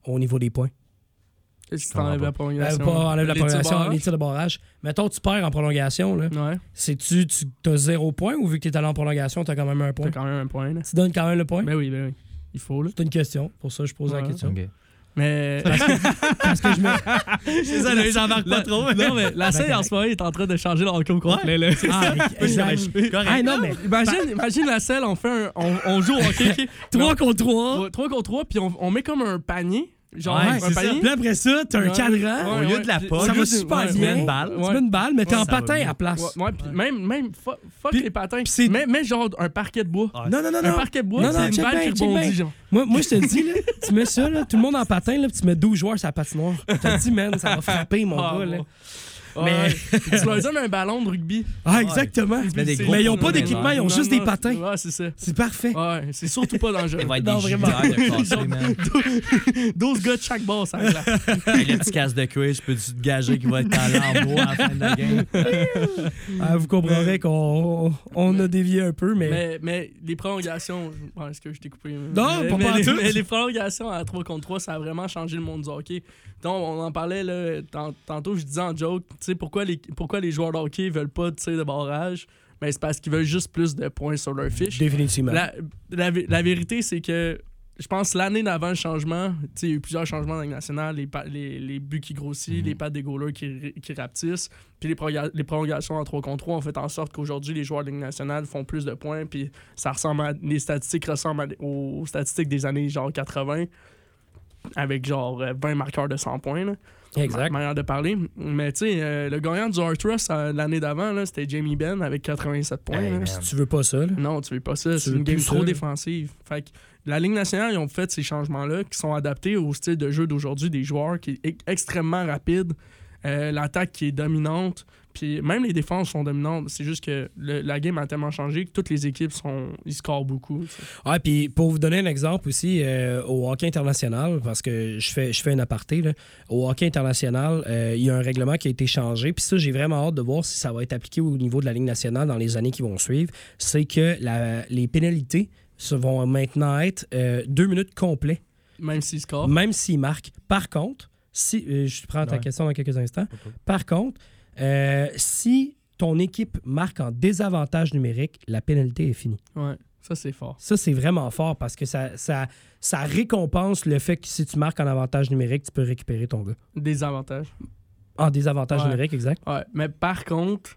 au niveau des points? Qu'est-ce t'enlèves pas. la Euh, prolongation? pas enlève la prolongation, les tirs de barrage. Mettons, tu perds en prolongation, là. Ouais, C'est-tu, tu as zéro point ou vu que tu es allé en prolongation, tu as quand même un point? t'as quand même un point, là. Tu donnes quand même le point? Ben oui, ben oui. Il faut, là. C'est une question. Pour ça, je pose la question. Ok. Mais. [laughs] Parce que je me. Désolé, j'embarque La- Non, mais la scène en ce moment est en train de changer le hockey au complet, là. Ah. Ah, non, mais. Imagine, imagine la selle, on fait un, on, on joue au hockey. [laughs] ok? 3 contre 3. 3 contre 3, puis on, on met comme un panier. Genre, Ouais, un c'est ça. panier. Puis après ça, t'as un Ouais. cadran. Au lieu de la Ouais, poche, Ça va ouais, super ouais, tu bien. mets une balle. Tu mets une balle, mais t'es Ouais, en patin bien. à place. Ouais, ouais, puis même, même fuck, les patins. c'est- Mets, mets genre un parquet de bois. Non, non, non, Un non. parquet de bois, Non, non, c'est une balle bien, qui rebondit, genre. Moi, moi je te dis, là, tu mets ça, là, tout le monde en patin, là, puis tu mets 12 joueurs sur la patinoire. Je te dis, man, ça va frapper, mon Ah, gars. Là. Mais- tu leur donnes un ballon de rugby. Ah, exactement. Mais ils ont poteaux pas d'équipement, ils ont Non, juste non, des patins. Ouais, c'est ça. C'est parfait. Ouais, c'est surtout pas dangereux. Il va être Non, des vraiment. de cassé, man. 12 gars de chaque bord, ça le petit casse de cuir, je peux-tu te gager qu'il va être en lambeau à la fin de la game? [laughs] Ah, vous comprendrez qu'on on a dévié un peu, mais. Mais, mais les prolongations. Est-ce que je t'ai coupé? Non, mais, pas mais pas les, tout. mais les prolongations à 3 contre 3, ça a vraiment changé le monde du hockey. Donc, on en parlait là, tant- tantôt, je disais en joke, tu sais, pourquoi les, pourquoi les joueurs de hockey veulent pas de tir de barrage? Ben, c'est parce qu'ils veulent juste plus de points sur leur fiche. Définitivement. La, la, vé- la vérité, c'est que je pense l'année d'avant le changement, tu sais, il y a eu plusieurs changements dans la nationale, les, les, les buts qui grossissent, les pattes des goalers qui, qui rapetissent, puis les, prolonga- les prolongations en 3 contre 3 ont fait en sorte qu'aujourd'hui, les joueurs de la Ligue nationale font plus de points, puis ça ressemble à, les statistiques ressemblent à- aux statistiques des années genre 80, avec genre euh, 20 marqueurs de 100 points. Là. Exact. Ma- manière de parler. Mais tu sais, euh, le gagnant du Arthros euh, l'année d'avant, là, c'était Jamie Benn avec 87 points. Hey. Si tu veux pas ça, là. Non, tu veux pas ça. C'est une game trop défensive. Fait que la Ligue nationale, ils ont fait ces changements-là qui sont adaptés au style de jeu d'aujourd'hui des joueurs qui est extrêmement rapide, euh, l'attaque qui est dominante, puis même les défenses sont dominantes. C'est juste que le- la game a tellement changé que toutes les équipes sont ils scorent beaucoup. Ouais, puis pour vous donner un exemple aussi, euh, au hockey international, parce que je fais, je fais un aparté, là, au hockey international, euh, il y a un règlement qui a été changé, puis ça, j'ai vraiment hâte de voir si ça va être appliqué au niveau de la Ligue nationale dans les années qui vont suivre. C'est que la- les pénalités ça vont maintenant être euh, deux minutes complets, Même s'ils scorent. même s'ils marquent. Par contre, si, je prends ta Ouais. question dans quelques instants. Par contre, euh, si ton équipe marque en désavantage numérique, la pénalité est finie. Ouais, ça c'est fort. Ça, c'est vraiment fort parce que ça, ça, ça récompense le fait que si tu marques en avantage numérique, tu peux récupérer ton gars. Des avantages. En désavantage Ouais. numérique, exact. Ouais, mais par contre,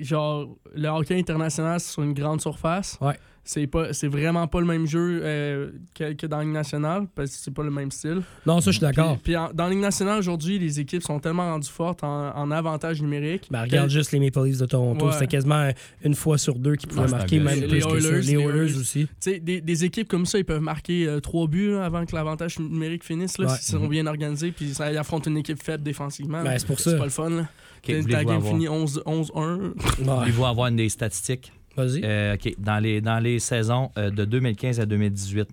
genre, le hockey international, c'est sur une grande surface. Ouais. C'est pas c'est vraiment pas le même jeu euh, que, que dans la Ligue nationale parce que c'est pas le même style. Non, ça, je suis d'accord. Puis, puis en- dans la Ligue nationale aujourd'hui, les équipes sont tellement rendues fortes en, en avantage numérique. Ben, regarde que- juste les Maple Leafs de Toronto. Ouais. C'était quasiment une fois sur deux qui pouvaient marquer, même gars. plus Les que Les les Oilers aussi. Tu sais, des, des équipes comme ça, ils peuvent marquer euh, trois buts là, avant que l'avantage numérique finisse là, Ouais. si ils sont bien organisés. Puis ça, ils affrontent une équipe faible défensivement. Ben, là. c'est pour ça. C'est pas le fun. Là. Voulez-vous game avoir- finit 11 11-1. Ouais. voulez-vous avoir une des statistiques? Vas-y. Euh. Dans les, dans les saisons euh, de 2015 à 2018,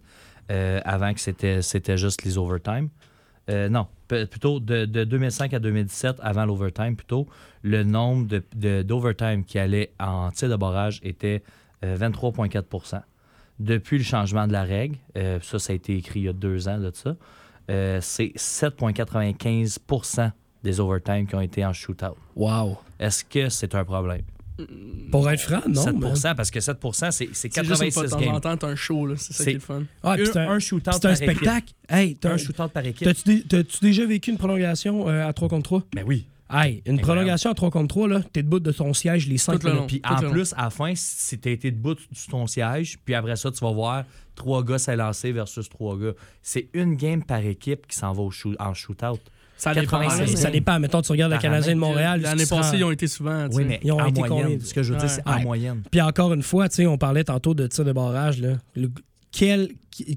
euh, avant que c'était c'était juste les overtime, non, p- plutôt de, de 2005 à 2017, avant l'overtime, plutôt, le nombre de- de- d'overtime qui allait en tir de barrage était euh, 23,4% Depuis le changement de la règle, ça, ça a été écrit il y a deux ans de ça, c'est 7,95 des overtime qui ont été en shootout. Wow. Est-ce que c'est un problème? Pour être franc, non. 7 man. parce que 7 c'est c'est C'est juste une fois de 86 temps en games. temps, t'as un show. là. C'est ça qui est le fun. Ah, puis Un, c'est un, un shootout c'est un par spectacle. Hey, équipe. t'as- Un shootout par équipe. t'as-tu dé- t'as-tu déjà vécu une prolongation euh, à 3 contre 3? Ben oui. Hey, une Incroyable. prolongation à 3 contre 3, là, t'es debout de ton siège les 5 Tout le long. Puis en plus, à la fin, si t'as été debout sur ton siège, puis après ça, tu vas voir trois gars s'élancer versus trois gars. C'est une game par équipe qui s'en va au shoot, en shootout. Ça 96 dépend. Ça, dépend. Mettons, tu regardes le Canadien de. Montréal. L'année tu te passée, rends- ils ont été souvent. Oui, mais Ils ont en été moyenne. combien? Ce que je veux dire, c'est en Ouais. moyenne. Puis encore une fois, tu sais, on parlait tantôt de tir de barrage. Là. Le- quel,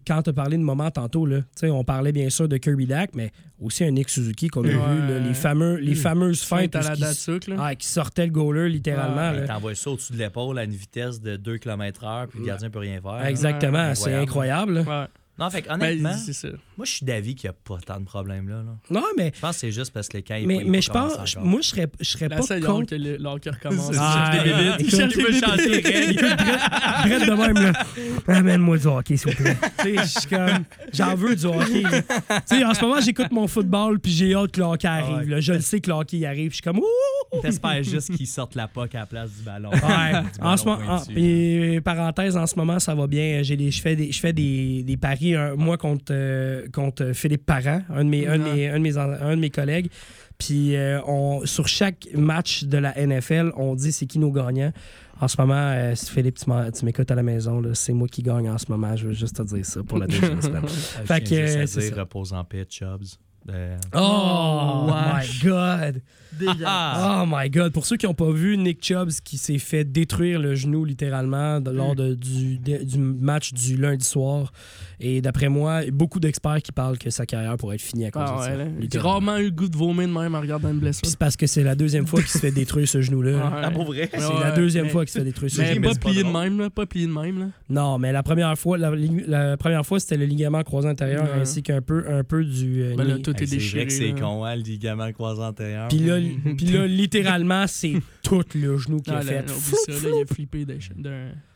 quand tu as parlé de moment tantôt, là, tu sais, on parlait bien sûr de Kirby Dak, mais aussi un Nick Suzuki qu'on a Ouais. vu, là, les, fameux, les fameuses feintes Feinte à la qui, Datsuc, là. ah, qui sortait le goaler littéralement. Il là. t'envoie ça au-dessus de l'épaule à une vitesse de 2 km/h, puis le gardien peut rien faire. Exactement, Ouais. c'est incroyable. Ouais. Non, fait Ben, honnêtement, c'est ça. Moi, je suis d'avis qu'il n'y a pas tant de problèmes là. là. Non, mais, Je pense que c'est juste parce que les ils- mais, mais pas je pense, moi, je serais, je serais pas contre. que le- [laughs] recommence. Ah, ça, des bébites. écoute, Il cherche des bébites. Brett de même, là. Amène-moi du hockey, s'il vous plaît. [laughs] tu sais, je suis comme. J'en veux du hockey. Tu sais, en ce moment, j'écoute mon football, puis j'ai hâte que le hockey arrive. Ouais. là. Je le sais que le hockey il arrive. Je suis comme. Ouh! T'espères juste qu'ils sortent la puck à la place du ballon. Ouais. Du en ce moment, en- puis, parenthèse, en ce moment, ça va bien. J'ai des, je fais des, je fais des, des paris, un- moi contre, euh, contre Philippe Parent, un de mes, un de mes, un de mes, un de mes collègues. Puis euh, on, sur chaque match de la NFL, on dit c'est qui nos gagnants. En ce moment, euh, si Philippe, tu m'écoutes à la maison, c'est moi qui gagne en ce moment. Je veux juste te dire ça pour la deuxième [laughs] semaine. Fait que, juste à c'est dire, ça. repose en paix, Chubbs. Euh, Oh, wesh. my God! Dégueulasse. Oh my God! Pour ceux qui n'ont pas vu, Nick Chubbs qui s'est fait détruire le genou littéralement de- lors de- du, de- du match du lundi soir. Et d'après moi, beaucoup d'experts qui parlent que sa carrière pourrait être finie à cause Ah de ouais, ça. là. J'ai littéralement. rarement eu le goût de vomir de même en regardant une Puis blessure. c'est parce que c'est la deuxième fois qu'il se fait détruire ce genou-là. Ouais. Ah, pour vrai? C'est Ouais, la deuxième mais- fois qu'il se fait détruire ce Mais genou. pas pas plié de même, là. Pas plié de même, là. Non, mais la première fois, la, la première fois c'était le ligament croisé antérieur Ouais. ainsi qu'un peu, un peu du. euh, Ben là, tout est déchiré. vrai que c'est con, hein, le ligament croisé antérieur. Puis là, [laughs] puis là, littéralement, c'est tout le genou qui Ah, a fait. il a flippé d'un.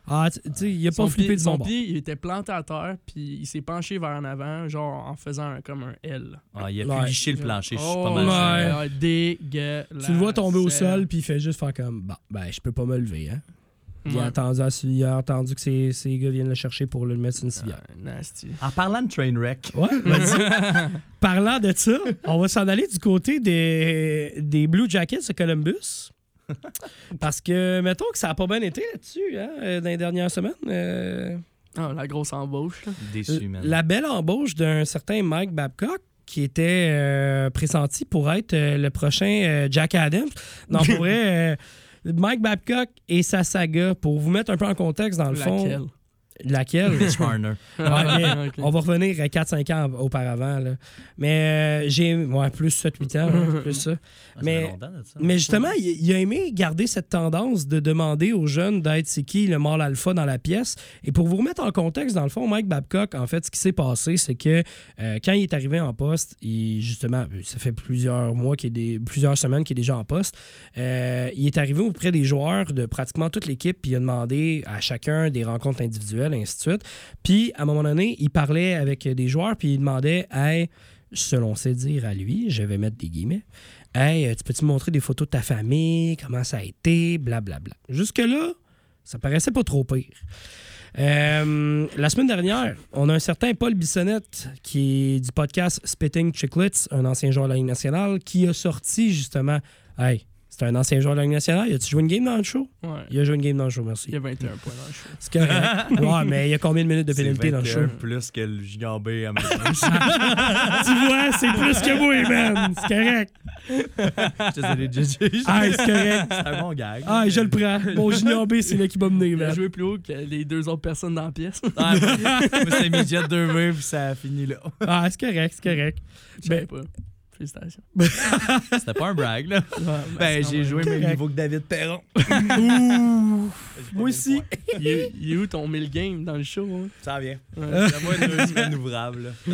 Ah, tu sais, il a pas flippé pied, de son bord. pied, il était planté à terre, puis il s'est penché vers en avant, genre en faisant un- comme un L. Ah, il a pu Ouais. licher le plancher, je suis Oh, pas mal ouais. sûr. ouais, dégueulasse. Tu le vois tomber au sol, puis il fait juste faire comme, bah, ben, je peux pas me lever, hein. Il, a Ouais. attendu, à- il a attendu que ses, ses gars viennent le chercher pour le mettre sur une civière. Ah, nasty. En parlant de Trainwreck, Ouais, vas-y. [laughs] Parlant de ça, on va s'en aller du côté des, des Blue Jackets de Columbus. [laughs] Parce que, mettons que ça a pas bien été là-dessus, hein, euh, dans les dernières semaines. euh, Ah, la grosse embauche. là. déçu, man. la belle embauche d'un certain Mike Babcock qui était euh, pressenti pour être euh, le prochain euh, Jack Adams. Non, pour vrai, euh, Mike Babcock et sa saga, pour vous mettre un peu en contexte, dans le fond. Laquelle? Laquelle? Mitch Marner. [laughs] Ouais, mais Ok. On va revenir à 4-5 ans auparavant. là. Mais euh, j'ai ouais, plus 7-8 ans, hein, [laughs] plus ça. Ah, ça Mais- ça. Justement, il, il a aimé garder cette tendance de demander aux jeunes d'être c'est qui le mâle alpha dans la pièce. Et pour vous remettre en contexte, dans le fond, Mike Babcock, en fait, ce qui s'est passé, c'est que euh, quand il est arrivé en poste, il, justement, ça fait plusieurs mois, qu'il est des, plusieurs semaines qu'il est déjà en poste, euh, il est arrivé auprès des joueurs de pratiquement toute l'équipe, puis il a demandé à chacun des rencontres individuelles, ainsi de suite. Puis, à un moment donné, il parlait avec des joueurs, puis il demandait, hey, selon ses dires à lui, je vais mettre des guillemets, Hey, tu peux-tu montrer des photos de ta famille, comment ça a été, blablabla. Jusque-là, ça paraissait pas trop pire. Euh, la semaine dernière, on a un certain Paul Bissonnette qui est du podcast Spitting Chicklets, un ancien joueur de la Ligue nationale, qui a sorti justement. Hey, c'est un ancien joueur de la Ligue nationale? As-tu joué une game dans le show? Ouais. Il a joué une game dans le show, merci. Il y a 21 points dans le show. C'est correct. [laughs] ouais, mais il y a combien de minutes de pénalité dans le show? 21 plus que le Junior B à [laughs] tu vois, c'est plus que moi, man. C'est correct. Je te JJ. Ah, c'est correct. C'est un bon gag. Ah, je le prends. Mon junior B, c'est là qui va mener, Il a man. joué plus haut que les deux autres personnes dans la pièce. Ah, moi, c'est midget 2 puis ça a fini là. Ah, c'est correct, c'est correct. Je savais Ben- pas. Félicitations. [laughs] C'était pas un brag, là. Ouais, Ben, c'est j'ai joué même niveau que David Perron. [laughs] Ouh. Moi aussi. Il est, il est où ton 1000 game dans le show? hein? Ça vient. Ouais. Ça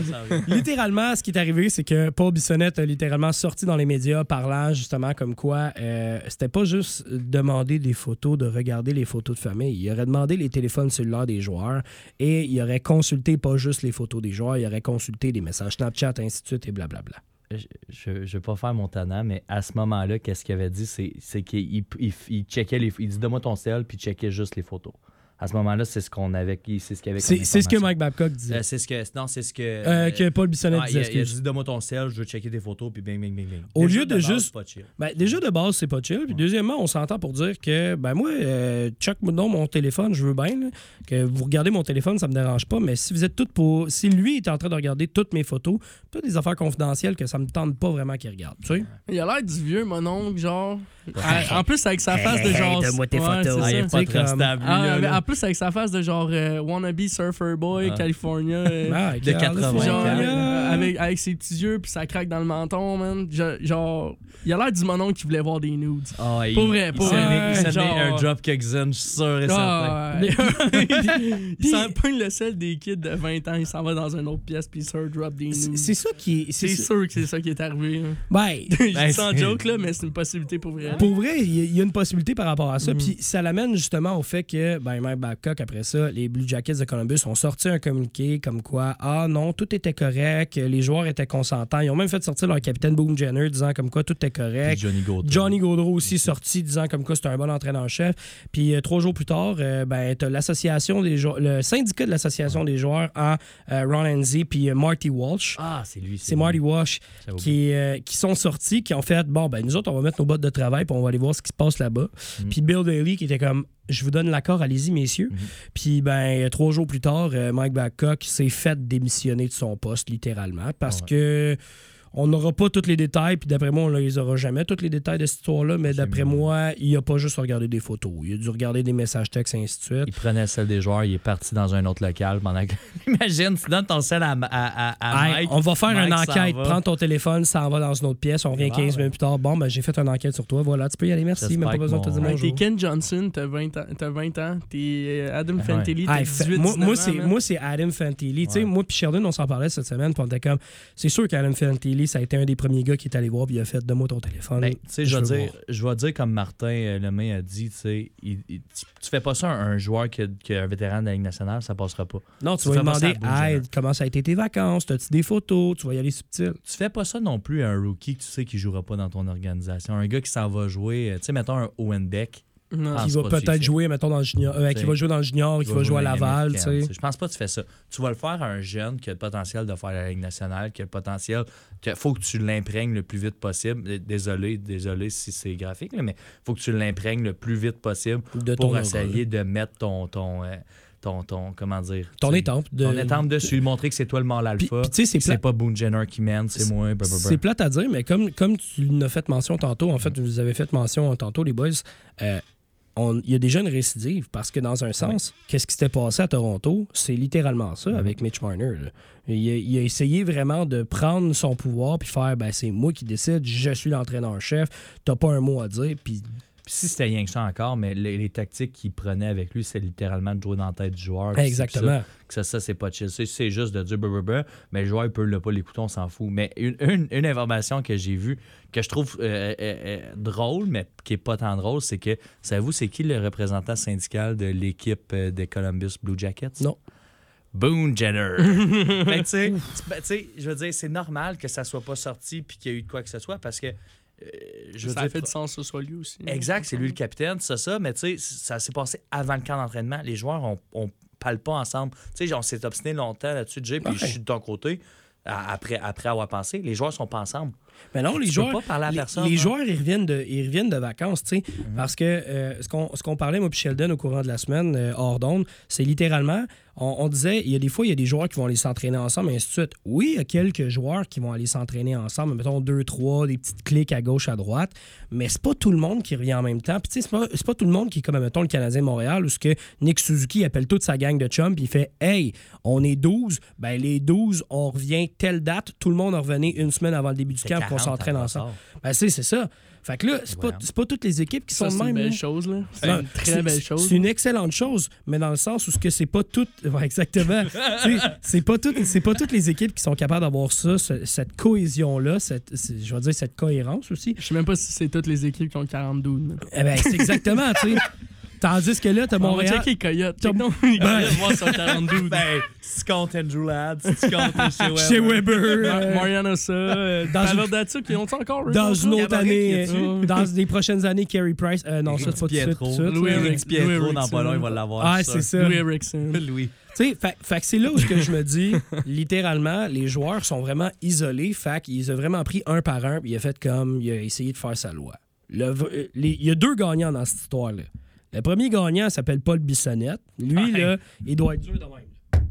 s'en vient. Littéralement, ce qui est arrivé, c'est que Paul Bissonnette a littéralement sorti dans les médias parlant justement comme quoi euh, c'était pas juste demander des photos, de regarder les photos de famille. Il aurait demandé les téléphones cellulaires des joueurs et il aurait consulté pas juste les photos des joueurs, il aurait consulté les messages Snapchat, ainsi de suite et blablabla. Je, je vais pas faire mon tannant, mais à ce moment-là, qu'est-ce qu'il avait dit, c'est, qu'il il, il- il checkait les Il dit donne-moi ton sel, puis il checkait juste les photos. À ce moment-là, c'est ce qu'on avait. C'est ce qu'il y avait comme C'est ce que. Mike Babcock disait. Euh, c'est ce que. Non, c'est ce que. Euh, que Paul Bissonnette disait. il, a, il a excuse. dit donne-moi ton sel, je veux checker tes photos, puis bing, bing, bing, bing. Au Déjà, lieu de base, juste- pas chill. Ben, déjà de base, c'est pas chill. Puis deuxièmement, on s'entend pour dire que, ben moi, euh, check non mon téléphone, je veux bien. là, que vous regardez mon téléphone, ça me dérange pas. Mais si vous êtes toutes pour. Si lui est en train de regarder toutes mes photos, toutes des affaires confidentielles que ça me tente pas vraiment qu'il regarde. Tu sais? Il a l'air du vieux mononcle, genre. Ah, en plus, avec sa face de genre. donne-moi tes Ouais, photos. c'est Ah, il ça. est pas très comme- stable. lui, là, mais là. en plus, plus avec sa face de genre euh, wannabe surfer boy, Ah. California. [laughs] euh, Ah, De 80. genre, euh, avec, avec ses petits yeux, puis ça craque dans le menton, man. Je- genre, il a l'air du monon qui voulait voir des nudes. Il- Pour vrai, il pour s'en vrai. Il Genre- un zen, je suis sûr et certain. Ah, ouais. il s'en pogne le sel des kids de 20 ans, il s'en va dans une autre pièce, puis il se drop des nudes. c'est ça qui est. C'est sûr que c'est ça qui est arrivé. hein. Ben, [laughs] Je Ben, dis sans c'est- joke, là, mais c'est une possibilité pour vrai. Pour vrai, il y, a- il une possibilité par rapport à ça. Mhm. Puis ça l'amène justement au fait que, ben, Mike Babcock, après ça, les Blue Jackets de Columbus ont sorti un communiqué comme quoi, ah non, tout était correct, les joueurs étaient consentants. Ils ont même fait sortir leur capitaine Boone Jenner disant comme quoi tout était Puis correct. Johnny Gaudreau. Johnny Gaudreau aussi sorti disant comme quoi c'était un bon entraîneur-chef. Puis euh, trois jours plus tard, euh, ben, t'as l'association des joueurs, le syndicat de l'association des joueurs en euh, Ron Enzi puis Marty Walsh. Ah, c'est lui. C'est Marty Walsh qui, qui sont sortis, qui ont fait bon, ben nous autres, on va mettre nos bottes de travail puis on va aller voir ce qui se passe là-bas. Mhm. Puis Bill Daly qui était comme je vous donne l'accord, allez-y, messieurs. Mhm. Puis, ben, trois jours plus tard, Mike Babcock s'est fait démissionner de son poste, littéralement, parce Ouais. que. On n'aura pas tous les détails, puis d'après moi, on ne les aura jamais, tous les détails de cette histoire-là, mais d'après moi, il a pas juste regardé des photos. Il a dû regarder des messages textes et ainsi de suite. Il prenait celle des joueurs, il est parti dans un autre local pendant que. [laughs] Imagine, tu donnes ton sel à, à, à, à Hey, Mike. on va faire Mike une enquête. va. Prends ton téléphone, ça en va dans une autre pièce. On revient Ah, 15 ouais. minutes plus tard. Bon, ben, j'ai fait une enquête sur toi. Voilà, tu peux y aller. Merci. Même pas besoin de te dire Hey, t'es Ken Johnson, t'as 20 ans, t'as 20 ans. T'es euh, Adam Ah ouais. Fantilli, t'as Hey, fait- 18 moi, 19 moi, ans, c'est, man. moi, c'est Adam Fantilli. Tu sais, Ouais. moi puis Sheldon, on s'en parlait cette semaine, puis on était comme, c'est sûr qu'Adam Fantilli, ça a été un des premiers gars qui est allé voir, puis il a fait, donne-moi ton téléphone. Ben, je vais dire, je vais dire comme Martin euh, Lemay a dit, tu sais, il- il- tu, tu fais pas ça à un joueur qui, qui est un vétéran de la Ligue nationale, ça passera pas. non, tu tu vas lui demander, comment ça a été tes vacances? T'as-tu des photos? Tu vas y aller subtil. Tu fais pas ça non plus à un rookie que tu sais qu'il jouera pas dans ton organisation. Un gars qui s'en va jouer, euh, tu sais, mettons un Owen Beck. Non. Ah, Qui c'est va peut-être jouer, mettons, dans le junior, euh, qui va jouer dans le junior, qui va jouer à Laval, tu américaines, sais. Je pense pas que tu fais ça. Tu vas le faire à un jeune qui a le potentiel de faire la Ligue nationale, qui a le potentiel. Il faut que tu l'imprègnes le plus vite possible. Désolé, désolé si c'est graphique, là, mais faut que tu l'imprègnes le plus vite possible De pour essayer de mettre ton. ton, euh, ton, ton comment dire Ton étampe. De... ton étampe dessus, montrer que c'est toi le mâle alpha. puis tu sais, c'est c'est plate. pas Boone Jenner qui mène, c'est moi. C'est plate à dire, mais comme, comme tu l'as fait mention tantôt, en fait, vous avez fait mention tantôt, les boys, euh, il y a déjà une récidive parce que dans un sens, qu'est-ce qui s'était passé à Toronto, c'est littéralement ça avec Mitch Marner. Il a, il a essayé vraiment de prendre son pouvoir puis faire ben, c'est moi qui décide, je suis l'entraîneur-chef, t'as pas un mot à dire, puis Puis si c'était rien que ça encore, mais les, les tactiques qu'il prenait avec lui, c'est littéralement de jouer dans la tête du joueur. ça- exactement. que ça, ça c'est pas chill. C'est- juste de dire blablabla, mais le joueur, il peut le pas l'écouter, on s'en fout. Mais une, une- une information que j'ai vue, que je trouve euh, euh, euh, drôle, mais qui est pas tant drôle, c'est que, savez-vous, c'est qui le représentant syndical de l'équipe des Columbus Blue Jackets? Non. Boone Jenner. [laughs] C'est- ben, tu sais, je veux dire, c'est normal que ça soit pas sorti puis qu'il y ait eu de quoi que ce soit parce que, je veux ça dire, a fait du sens que ce soit lui aussi. Exact, c'est lui le capitaine, c'est ça, mais tu sais, ça s'est passé avant le camp d'entraînement. Les joueurs, on, on parle pas ensemble. Tu sais, on s'est obstiné longtemps là-dessus, Jay, puis Ouais. je suis de ton côté. Après, après avoir pensé, les joueurs sont pas ensemble. Mais non, les Tu joueurs. peux pas parler à les, personne. les hein. joueurs, ils reviennent de, ils reviennent de vacances, tu sais. Parce que euh, ce qu'on parlait, moi, puis Sheldon, au courant de la semaine, euh, hors d'onde, c'est littéralement, on, on disait, il y a des fois, il y a des joueurs qui vont aller s'entraîner ensemble, et ainsi de suite. Oui, il y a quelques joueurs qui vont aller s'entraîner ensemble, mettons deux, trois, des petites clics à gauche, à droite, mais c'est pas tout le monde qui revient en même temps. Puis, tu sais, c'est pas, pas tout le monde qui est comme, mettons, le Canadien Montréal, où ce que Nick Suzuki appelle toute sa gang de chums, puis il fait Hey, on est 12, ben les 12, on revient telle date, tout le monde en revenait une semaine avant le début du camp, qu'on 40 s'entraîne ensemble. Ben, c'est, c'est ça. Fait que là, c'est pas, c'est pas toutes les équipes qui Ça, sont c'est de une même. belle là. chose, là. C'est Non, une très c'est- belle chose. C'est une excellente chose, mais dans le sens où ce que c'est pas toutes. [laughs] Ouais, exactement. C'est pas toutes, c'est pas toutes les équipes qui sont capables d'avoir ça, ce- cette cohésion-là, cette, c'est- je vais dire cette cohérence aussi. Je sais même pas si c'est toutes les équipes qui ont 42. man. Eh ben, c'est exactement, tu sais. Tandis que là, t'as On va Montréal. Coyote. 42. [laughs] Ben, si tu comptes Andrew Ladd, si tu comptes [laughs] chez Weber. Chez Weber. Euh, Mariana Ça, dans ils ont encore dans une autre année, euh, dans les prochaines années, Carey Price. Euh, non, ça, c'est pas tout de Louis Pietro dans pas long, il va l'avoir. Ah, c'est ça. Louis Erickson. [laughs] Louis. Tu sais, fait, fait que c'est là où ce que je me dis, littéralement, les joueurs sont vraiment isolés. Fait qu'ils ont vraiment pris un par un, puis il a fait comme, il a essayé de faire sa loi. Le v- les- il y a deux gagnants dans cette histoire-là. Le premier gagnant s'appelle Paul Bissonnette. Lui, Ouais. là, il doit être dur de même.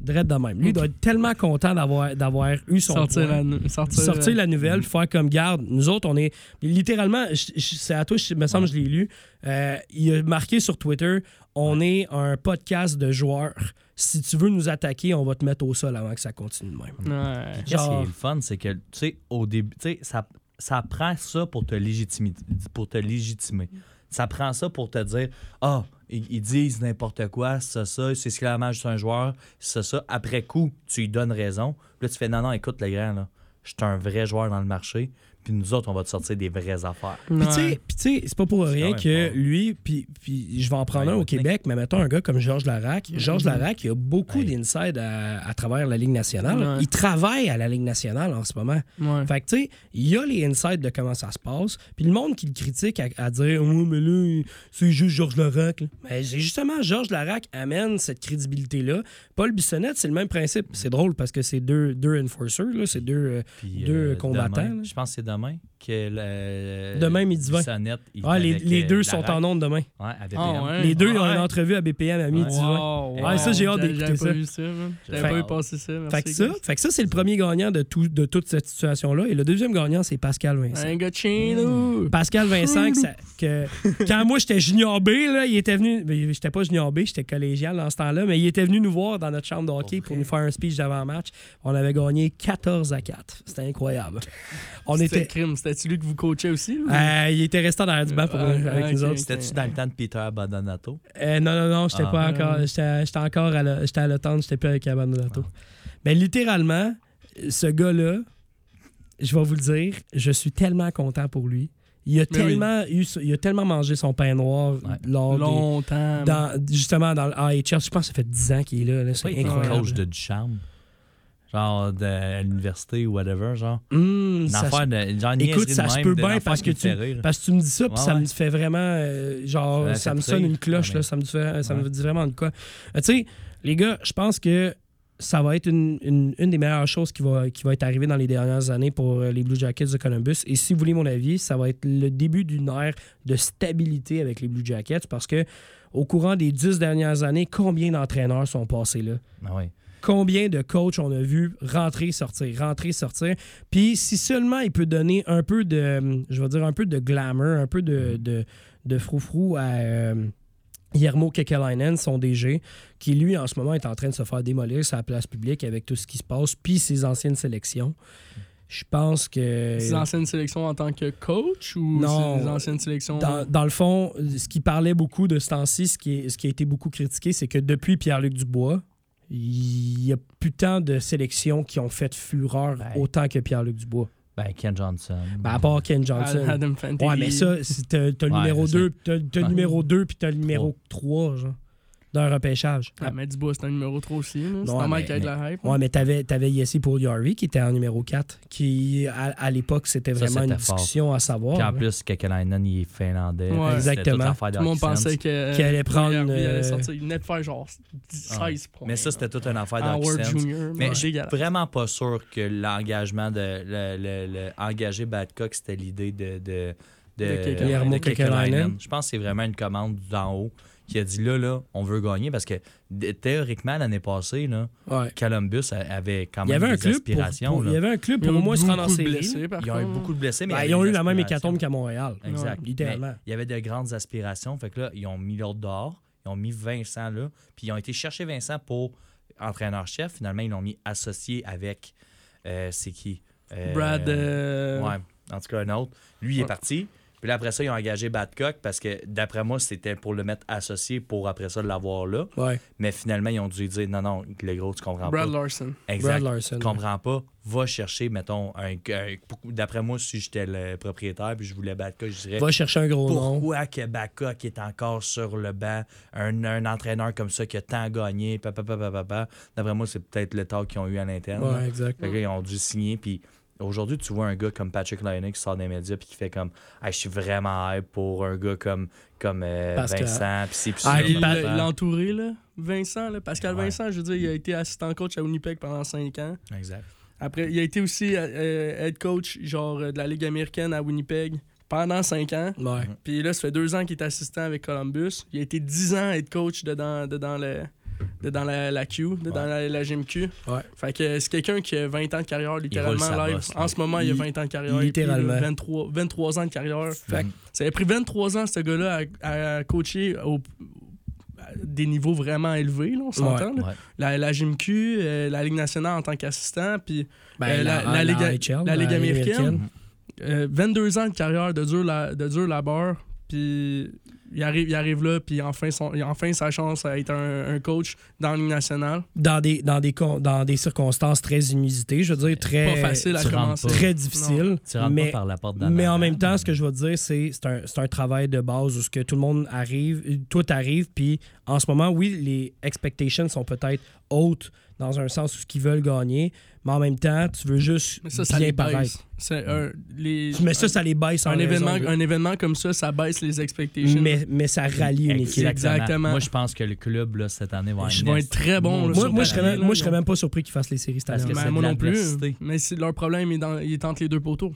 Drette de même. Lui, il doit être tellement content d'avoir, d'avoir eu son Sortir point. la, sortir, sortir la nouvelle, faire comme garde. Nous autres, on est littéralement, je- je- c'est à toi, je- il me semble que je l'ai lu. euh, il a marqué sur Twitter on est un podcast de joueurs. Si tu veux nous attaquer, on va te mettre au sol avant que ça continue de même. Ouais. Qu'est-ce qui Genre- est le fun, c'est que, tu sais, au début, tu sais, ça, ça prend ça pour te, légitimer, pour te légitimer. Ça prend ça pour te dire, ah, ils, disent n'importe quoi, c'est ça, c'est esclavage sur un joueur, c'est ça. Après coup, tu lui donnes raison. Puis là, tu fais, non, non, écoute, les gars, là, je suis un vrai joueur dans le marché, puis nous autres, on va te sortir des vraies affaires. Puis tu sais- puis tu sais, c'est pas pour rien que lui, puis, puis je vais en prendre Ouais, un au. Québec, mais mettons un gars comme Georges Larac. Georges Larac, il a beaucoup Ouais. d'inside à, à travers la Ligue nationale. Ouais. Il travaille à la Ligue nationale en ce moment. Ouais. Fait que, tu sais, il y a les insights de comment ça se passe. Puis le monde qui le critique à, à dire, oh, mais là, c'est juste Georges Larac. là. Mais justement, Georges Larac amène cette crédibilité-là. Paul Bissonnette, c'est le même principe. C'est drôle parce que c'est deux, deux enforcers, là, c'est deux. euh, Puis, Deux combattants, demain, là. je pense que c'est demain que le. Demain, midi 20. Bissonnette, il ah, est les, euh, deux sont en onde demain. Ouais, à BPM. Ah, ouais. Les deux ont Ouais. une entrevue à BPM à midi 20. Wow, Ouais, ça, j'ai hâte d'écouter J'avais ça. pas vu ça, man. J'avais Fait- pas vu passer ça. merci, Fait que ça, fait que ça c'est le premier gagnant de, tout, de toute cette situation-là. Et le deuxième gagnant, c'est Pascal Vincent. Un gars. Pascal Vincent, que ça- [laughs] que, quand moi j'étais junior B, là, il était venu. J'étais pas junior B, j'étais collégial dans ce temps-là, mais il était venu nous voir dans notre chambre de hockey pour nous faire un speech d'avant-match. On avait gagné 14 à 4. C'était incroyable. On C'était était. crime. C'était-tu lui que vous coachez aussi? ou? Euh, il était resté dans du banc pour, Ah, avec ok, nous autres. C'était-tu dans le temps de Peter Badonato? Euh, non, non, non, j'étais Ah. pas encore. J'étais encore à la- j'étais à j'étais plus avec Abandonnato. Mais littéralement, ce gars-là, je vais vous le dire, je suis tellement content pour lui. Il a, Mais oui. tellement, eu, il a tellement mangé son pain noir Ouais. lors des- Longtemps. dans, justement dans le AHL. Je pense que ça fait 10 ans qu'il est là. là. C'est incroyable. coach de Duchamp. Genre de, à l'université ou whatever, genre. Hum, Une ça affaire de. Genre, Écoute, ça se peut bien parce que tu, rire. parce que tu me dis ça, puis Ouais, ça ouais. me fait vraiment. euh, genre, Ça me sonne une cloche, Ouais, là, ça me, fait, ça me dit vraiment de quoi. Euh, tu sais, les gars, je pense que ça va être une, une- une des meilleures choses qui va, qui va être arrivée dans les dernières années pour euh, les Blue Jackets de Columbus. Et si vous voulez mon avis, ça va être le début d'une ère de stabilité avec les Blue Jackets parce que au courant des dix dernières années, combien d'entraîneurs sont passés là? Ah ouais. Combien de coachs on a vu rentrer, sortir, rentrer, sortir. Puis si seulement il peut donner un peu de, je vais dire, un peu de glamour, un peu de, de, de froufrou à euh, Yermo Kekalainen, son DG, qui lui, en ce moment, est en train de se faire démolir sa place publique avec tout ce qui se passe, puis ses anciennes sélections. Je pense que... Ses anciennes sélections en tant que coach ou Non. ses anciennes sélections? Dans, dans le fond, ce qui parlait beaucoup de ce temps-ci, ce qui, est- ce qui a été beaucoup critiqué, c'est que depuis Pierre-Luc Dubois, il y a plus tant de sélections qui ont fait fureur Ben. autant que Pierre-Luc Dubois. Ben, Ken Johnson. Ben, à part Ken Johnson. Adam. Ouais, mais ça, c'est- t'as t'as le Ouais, numéro c'est 2, t'as t'as le Ouais. numéro 2 puis t'as le numéro 3, genre, d'un repêchage. Ah, mais Dubois, c'est un numéro 3 aussi. C'est normal mais- qu'il y ait de la hype. Ouais, mais t'avais avais Yessi pour Yari qui était en numéro 4, qui, à, à l'époque, c'était vraiment une c'était fort. discussion à savoir. Puis en là. plus, Kekalainen, il est finlandais. Ouais. C'était Exactement. Tout le monde pensait que- Qu'il allait prendre, il allait euh, sortir. Il venait de faire genre 16 points. Mais ça, c'était toute une affaire. Jr. Mais ouais, je suis vraiment pas sûr que l'engagement de le, le- le- engager Badcock, c'était l'idée de, de, de, De Kekalainen. Je pense que c'est vraiment une commande d'en haut qui a dit là, là, on veut gagner parce que théoriquement, l'année passée, là, Ouais. Columbus a- avait quand Il y même avait un des pour, aspirations. pour- il y avait un club pour au moins se rendre en série. blessés, par Ils ont eu beaucoup de blessés, mais Ben, il y ils ont eu la même hécatombe qu'à Montréal. Exact. Littéralement. Mais il y avait de grandes aspirations. Fait que là, ils ont mis l'autre dehors. Ils ont mis Vincent là. Puis ils ont été chercher Vincent pour entraîneur-chef. Finalement, ils l'ont mis associé avec. euh, c'est qui? Euh, Brad. euh, Ouais, en tout cas, un autre. Lui, il est parti. Puis là, après ça, ils ont engagé Badcock parce que, d'après moi, c'était pour le mettre associé pour après ça l'avoir là. Ouais. Mais finalement, ils ont dû dire non, non, le gros, tu comprends Brad pas. Larson. Exact. Brad Larson. Tu comprends pas. Va chercher, mettons, un. un- d'après moi, si j'étais le propriétaire puis je voulais Badcock, je dirais. Va chercher un gros nom. Pourquoi que Babcock est encore sur le banc, un, un entraîneur comme ça qui a tant gagné, papa, papa, papa. D'après moi, c'est peut-être le tort qu'ils ont eu à l'interne. Ouais, exact. Fait que là, ils ont dû signer. Puis aujourd'hui, tu vois un gars comme Patrick Laine qui sort des médias puis qui fait comme Hey, Je suis vraiment hype pour un gars comme, comme euh. Vincent. Puis c'est Ah, ça, il Il papa. l'a l'a entouré, là. Vincent, là. Pascal Ouais. Vincent, je veux dire, il a été assistant coach à Winnipeg pendant 5 ans. Exact. Après, il a été aussi euh, head coach, genre, euh, de la Ligue américaine à Winnipeg pendant 5 ans. Ouais. Puis là, ça fait deux ans qu'il est assistant avec Columbus. Il a été 10 ans head coach dedans, dedans le, de dans la, la Q, de dans la, la gym Q. Ouais. Fait que c'est quelqu'un qui a 20 ans de carrière, littéralement, live. bosse, en ce moment, il a 20 ans de carrière. Littéralement. là, 23, 23 ans de carrière. Fait que- Ça a pris 23 ans, ce gars-là, à, à coacher au, à des niveaux vraiment élevés, là, on s'entend. Ouais. La, la Gym Q, euh, la Ligue nationale en tant qu'assistant, puis Ben, Euh, la- la Ligue- américaine. euh, 22 ans de carrière de dur, la, de dur labeur, puis il arrive, il arrive là, puis enfin, son, il a enfin sa chance à être un, un coach dans Ligue nationale. Dans des, dans, des, con- dans des circonstances très inusitées, je veux dire, très, Pas facile à tu rentres commencer. pas. très difficile. Tu rentres mais pas par la porte Mais en même temps, ce que je vais te dire, c'est c'est un, c'est un travail de base où ce que tout le monde arrive, tout arrive, puis en ce moment, oui, les expectations sont peut-être hautes dans un sens où ce qu'ils veulent gagner, mais en même temps, tu veux juste Mais ça, ça bien les paraître. un, les, Mais ça, ça les baisse en un, événement, de- un événement comme ça, ça baisse les expectations. mais, mais ça rallie une équipe. Exactement. Moi, je pense que le club, là, cette année, va Ils être très bons. là, Moi, je serais moi, je serais ils même pas surpris qu'ils fassent les séries cette année. Ben, moi non plus. Mais c'est- leur problème est, dans, il est entre les deux poteaux.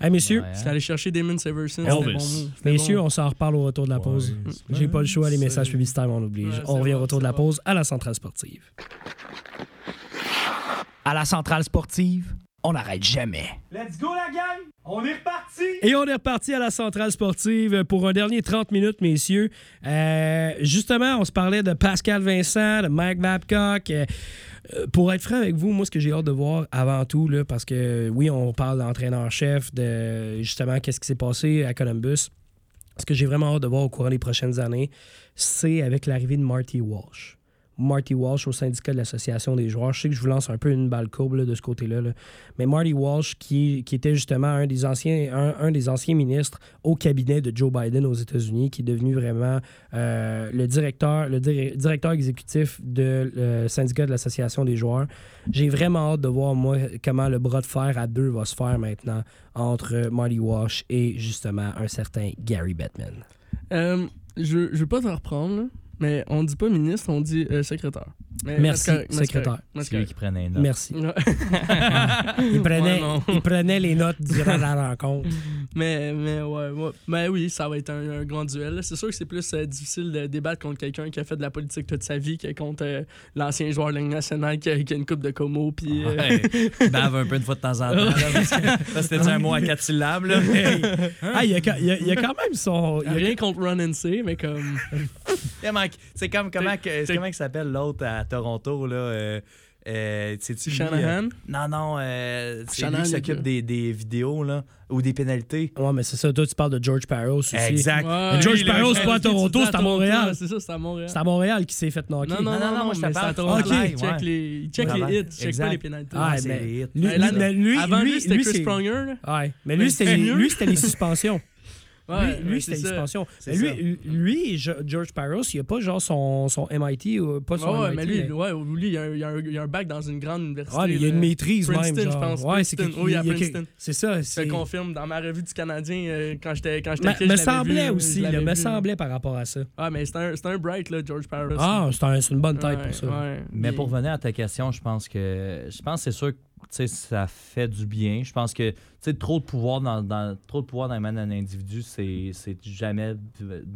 Hey, messieurs, Ouais, hein. C'est aller chercher Damon Severson. Elvis. bon messieurs, bon. on s'en reparle au retour de la pause. Ouais, J'ai pas le choix, les messages publicitaires, on oblige. Ouais, on revient au bon, retour de la bon. pause à la centrale sportive. À la centrale sportive, on n'arrête jamais. Let's go la gang! On est reparti! Et on est reparti à la centrale sportive pour un dernier 30 minutes, messieurs. Euh, justement, on se parlait de Pascal Vincent, de Mike Babcock. Euh, pour être franc avec vous, moi, ce que j'ai hâte de voir avant tout, là, parce que oui, on parle d'entraîneur-chef, de justement qu'est-ce qui s'est passé à Columbus. Ce que j'ai vraiment hâte de voir au courant des prochaines années, c'est avec l'arrivée de Marty Walsh. Marty Walsh au syndicat de l'Association des joueurs. Je sais que je vous lance un peu une balle courbe de ce côté-là. là. Mais Marty Walsh, qui, était justement un des, anciens, un, des anciens ministres au cabinet de Joe Biden aux États-Unis, qui est devenu vraiment euh, le directeur, le dir- directeur exécutif de syndicat de l'Association des joueurs. J'ai vraiment hâte de voir, moi, comment le bras de fer à deux va se faire maintenant entre Marty Walsh et justement un certain Gary Bettman. Euh, je, je veux pas te reprendre, mais on dit pas ministre, on dit euh, secrétaire. Mais- Merci, correct, secrétaire. c'est lui qui prenait une note. Merci. [laughs] [laughs] Il prenait, Ouais, non. il prenait les notes durant la rencontre. [laughs] mais, mais ouais, ouais. Mais oui, ça va être un, un grand duel. C'est sûr que c'est plus euh, difficile de débattre contre quelqu'un qui a fait de la politique toute sa vie que contre euh, l'ancien joueur de la Ligue nationale qui a, qui a une coupe de Como. Puis, euh, Ouais. Bave un peu une fois de temps en temps. c'était un mot à quatre syllabes. Là. Ah, il y a, il y a- il y a quand même son. il y a- rien contre Run and C, mais comme. Mike, c'est comme comment, que, comment il s'appelle l'autre à Toronto là euh, euh, lui, Shanahan? euh, non, non, euh, c'est Shanahan, lui qui le s'occupe des, des vidéos là, ou des pénalités. Ouais, mais c'est ça. Toi, tu parles de George Parros aussi. Exact. Ouais, George le- Parros, c'est pas à tu Toronto, c'est à Montréal. C'est ça, c'est à Montréal. C'est à Montréal qui s'est fait knocker. Non, non, Non, non, non, non, moi, je te c'est à parle. Toronto. Ok. Il check Ouais. les, il check Ouais. les hits, il check pas les pénalités. Ah, c'est mais les hits. lui, là, lui- mais lui, Avant lui, c'était Chris Pronger. Ouais, mais lui, c'était les suspensions. [laughs] Ouais, lui, lui c'était. C'est Mais lui, lui, George Parros, il a pas genre son, son MIT ou pas son Ouais, ouais, MIT. mais lui, ouais, lui, il y a un- il y a un- il y a un bac dans une grande université. Ouais, il y a une maîtrise Princeton, même. je genre. pense. Ouais, c'est Oui, à il y a que- Princeton. C'est ça. Je te c'est- confirme, dans ma revue du Canadien, euh, quand j'étais quand j'étais Me, je semblait vu, aussi, je l'avais me semblait par rapport à ça. Ah, mais c'est un, un bright, là, George Parros. Ah, c'est un- c'est une bonne tête Ouais, pour ça. ouais. Mais Il- pour revenir à ta question, je pense que je pense que c'est sûr que ça fait du bien. Je pense que tu sais, trop de pouvoir dans, dans- trop de pouvoir dans les mains d'un individu, c'est c'est jamais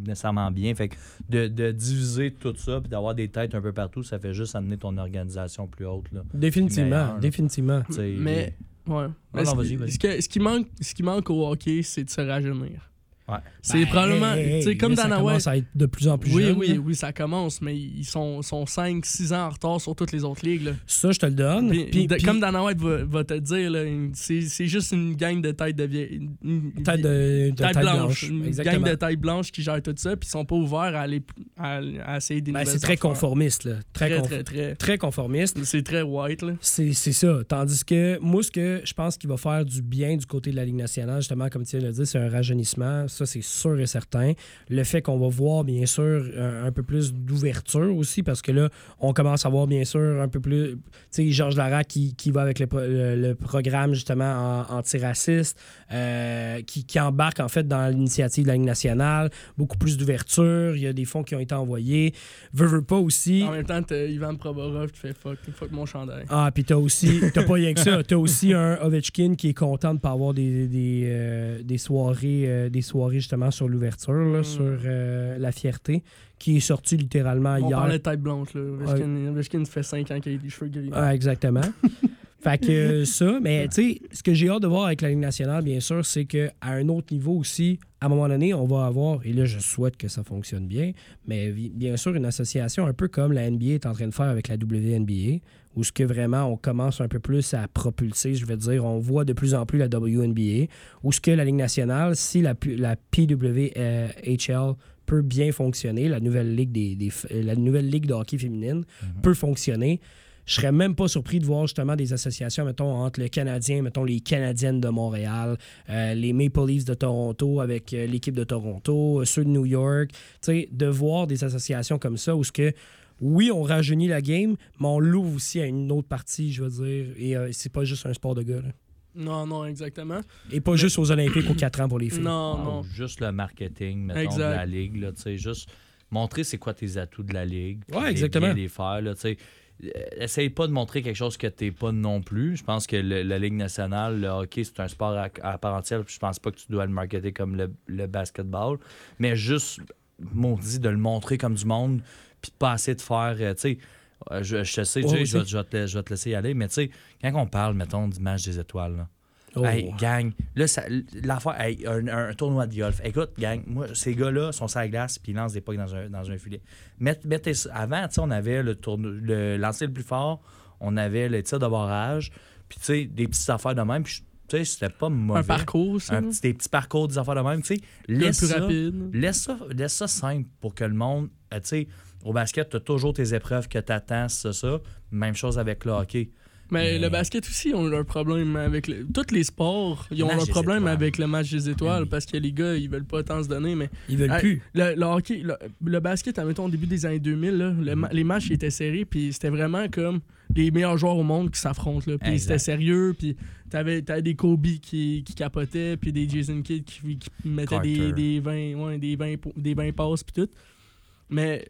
nécessairement bien. Fait que de, de diviser tout ça puis d'avoir des têtes un peu partout, ça fait juste amener ton organisation plus haute. Là. Définitivement, là. définitivement. Mais, ouais. Mais non, ce, vas-y, vas-y. ce que- ce qui manque, ce qui manque au hockey, c'est de se rajeunir? Ouais. C'est Ben, probablement, hey, hey, comme ça Dana White. commence à être de plus en plus Oui, jeune, oui, là. oui, ça commence, mais ils sont, sont 5-6 ans en retard sur toutes les autres ligues. Là. Ça, je te le donne. Puis, Puis- de- puis- comme Dana White va, va te dire, c'est c'est juste une gang de têtes de vieilles. une- une- tête de, de tête tête blanche. blanche. Une Exactement. gang de têtes blanches qui gèrent tout ça, puis ils sont pas ouverts à, aller, à, à essayer des Ben, c'est très affaires. conformiste, là. Très, Très, conf- très, très. très conformiste. C'est très white, là. C'est c'est ça. Tandis que moi, ce que je pense qui va faire du bien du côté de la Ligue nationale, justement, comme tu viens de le dire, c'est un rajeunissement. Ça, c'est sûr et certain. Le fait qu'on va voir, bien sûr, un, un peu plus d'ouverture aussi, parce que là, on commence à voir, bien sûr, un peu plus. Tu sais, Georges Larac qui, qui va avec le, le- le programme, justement, en- antiraciste, euh, qui, qui embarque, en fait, dans l'initiative de la Ligue nationale. Beaucoup plus d'ouverture. Il y a des fonds qui ont été envoyés. Veux, veux pas aussi. En même temps, t'as Ivan Provorov qui fait fuck, fuck mon chandail. Ah, puis t'as aussi, t'as pas rien que ça, t'as aussi un Ovechkin qui est content de pas avoir des, des, euh, des soirées, euh, des soirées soirée justement sur l'ouverture, là, Mm. sur euh, la fierté, qui est sorti littéralement On hier. parlait de tête blanche, là. Ovechkin, Ovechkin fait 5 ans qu'il a des cheveux gris. Ah, exactement. [laughs] fait que ça, mais tu sais, ce que j'ai hâte de voir avec la Ligue nationale, bien sûr, c'est qu'à un autre niveau aussi, à un moment donné, on va avoir, et là, je souhaite que ça fonctionne bien, mais bien sûr, une association un peu comme la NBA est en train de faire avec la WNBA, où ce que vraiment on commence un peu plus à propulser, je veux dire, on voit de plus en plus la WNBA, où ce que la Ligue nationale, si la, PWHL peut bien fonctionner, la nouvelle ligue, des, euh, la nouvelle ligue de hockey féminine peut fonctionner, je serais même pas surpris de voir justement des associations, mettons, entre le Canadien, mettons, les Canadiennes de Montréal, euh, les Maple Leafs de Toronto avec euh, l'équipe de Toronto, euh, ceux de New York, tu sais, de voir des associations comme ça où ce que, oui, on rajeunit la game, mais on l'ouvre aussi à une autre partie, je veux dire, et euh, c'est pas juste un sport de gars, là. Non, non, exactement. Et pas juste aux Olympiques aux 4 ans pour les filles. Non, non. Juste le marketing, mettons, Exact. de la ligue, là, tu sais, juste montrer c'est quoi tes atouts de la ligue. Ouais, exactement. bien les faire, là, tu sais. Euh, Essaye pas de montrer quelque chose que t'es pas non plus. Je pense que le- la Ligue nationale, le hockey, c'est un sport à, à part entière. Je pense pas que tu dois le marketer comme le, le basketball. Mais juste, maudit, de le montrer comme du monde, puis de pas assez de faire, euh, tu sais, euh, je, je te sais, Jay, je, vais- aussi. je vais te, je vais te laisser y aller, mais tu sais, quand on parle, mettons, du match des étoiles, là, Oh. Hey, gang, là, l'affaire, hey, un, un tournoi de golf. Écoute, gang, moi, ces gars-là sont sur la glace puis ils lancent des pucks dans un, dans un filet. Mette- mettez avant, tu sais, on avait le, tourno- le lancer le plus fort, on avait le tir de barrage, puis tu sais, des petites affaires de même, puis tu sais, c'était pas mauvais. Un parcours, ça. Un petit- des petits parcours, des affaires de même, tu sais. Laisse plus ça, rapide. laisse, ça, laisse ça simple pour que le monde, euh, tu sais, au basket, tu as toujours tes épreuves que tu attends, ça, ça. Même chose avec le hockey. Mais Mais- le basket aussi, ont leur problème avec. le- Tous les sports, ils ont leur problème avec le match des étoiles Oui. parce que les gars, ils veulent pas tant se donner. Mais Ils veulent Hey, plus. le, le hockey, le, le basket, admettons, au début des années 2000, là, le ma- les matchs étaient serrés, puis c'était vraiment comme les meilleurs joueurs au monde qui s'affrontent. Puis c'était sérieux, puis t'avais avais des Kobe qui, qui capotaient, puis des Jason Kidd qui, qui mettaient des, des 20, ouais, des 20, po- des 20 passes, puis tout. Mais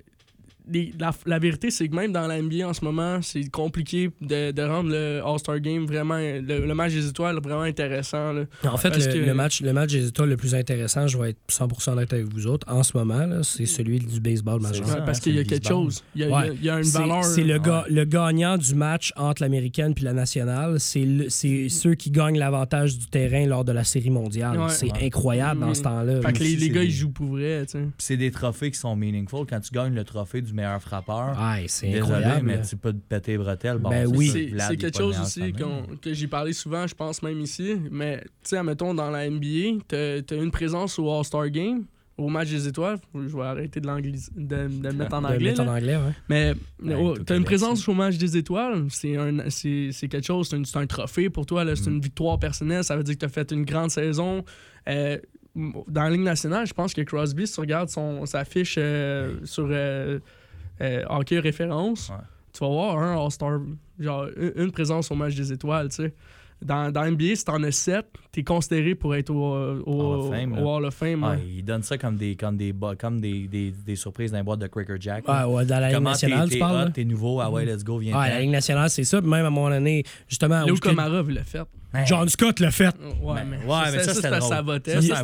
les- la, la vérité, c'est que même dans la NBA en ce moment, c'est compliqué de, de rendre le All-Star Game vraiment, le, le match des étoiles vraiment intéressant. là. En fait, le, que- le match, le match des étoiles le plus intéressant, je vais être 100% honnête avec vous autres, en ce moment, c'est celui du baseball majeur. Ouais, parce qu'il y a quelque chose. Il y a, il y a- Ouais. il y a une valeur. C'est le, Ouais. ga- le gagnant du match entre l'américaine puis la nationale. C'est ceux qui gagnent l'avantage du terrain lors de la série mondiale. Ouais. c'est Ouais. incroyable dans Oui. ce temps-là. Fait que les, les gars, des- ils jouent pour vrai, tu sais. Puis c'est des trophées qui sont meaningful. Quand tu gagnes le trophée du meilleur frappeur, Ouais, c'est désolé, incroyable. mais tu peux te péter les bretelles. Bon, Ben c'est oui. C'est quelque chose aussi que j'ai parlé souvent, je pense même ici. Mais, tu sais, admettons, dans la NBA, t'as as une présence au All-Star Game, au match des étoiles. Je vais arrêter de, de, de le mettre en [laughs] De anglais. mettre en anglais, ouais. Mais Ouais, oh, t'as est une présence au match des étoiles, c'est un, c'est c'est quelque chose, c'est un, trophée pour toi, c'est Mm. une victoire personnelle, ça veut dire que t'as fait une grande saison. Euh, dans la Ligue nationale, je pense que Crosby, si tu regardes son, sa fiche euh, sur euh, euh, hockey référence, Ouais. tu vas voir un All-Star, genre une, présence au match des étoiles, tu sais. Dans, dans NBA, si t'en as 7, t'es considéré pour être au, au, Hall of Fame. Hall of Fame. Ah, ils donnent ça comme des, comme des, comme des, des, des surprises dans les boîtes de Cracker Jack. Ouais, là. ouais, dans la Ligue nationale, tu parles. t'es nouveau, ah ouais, let's go, viens Ouais, la Ligue nationale, c'est ça. Puis Même à un moment donné, justement, ce que- Komarov l'a fait. John Scott l'a fait. Ouais, mais, ouais, mais ça, que drôle. ça votait. Ça,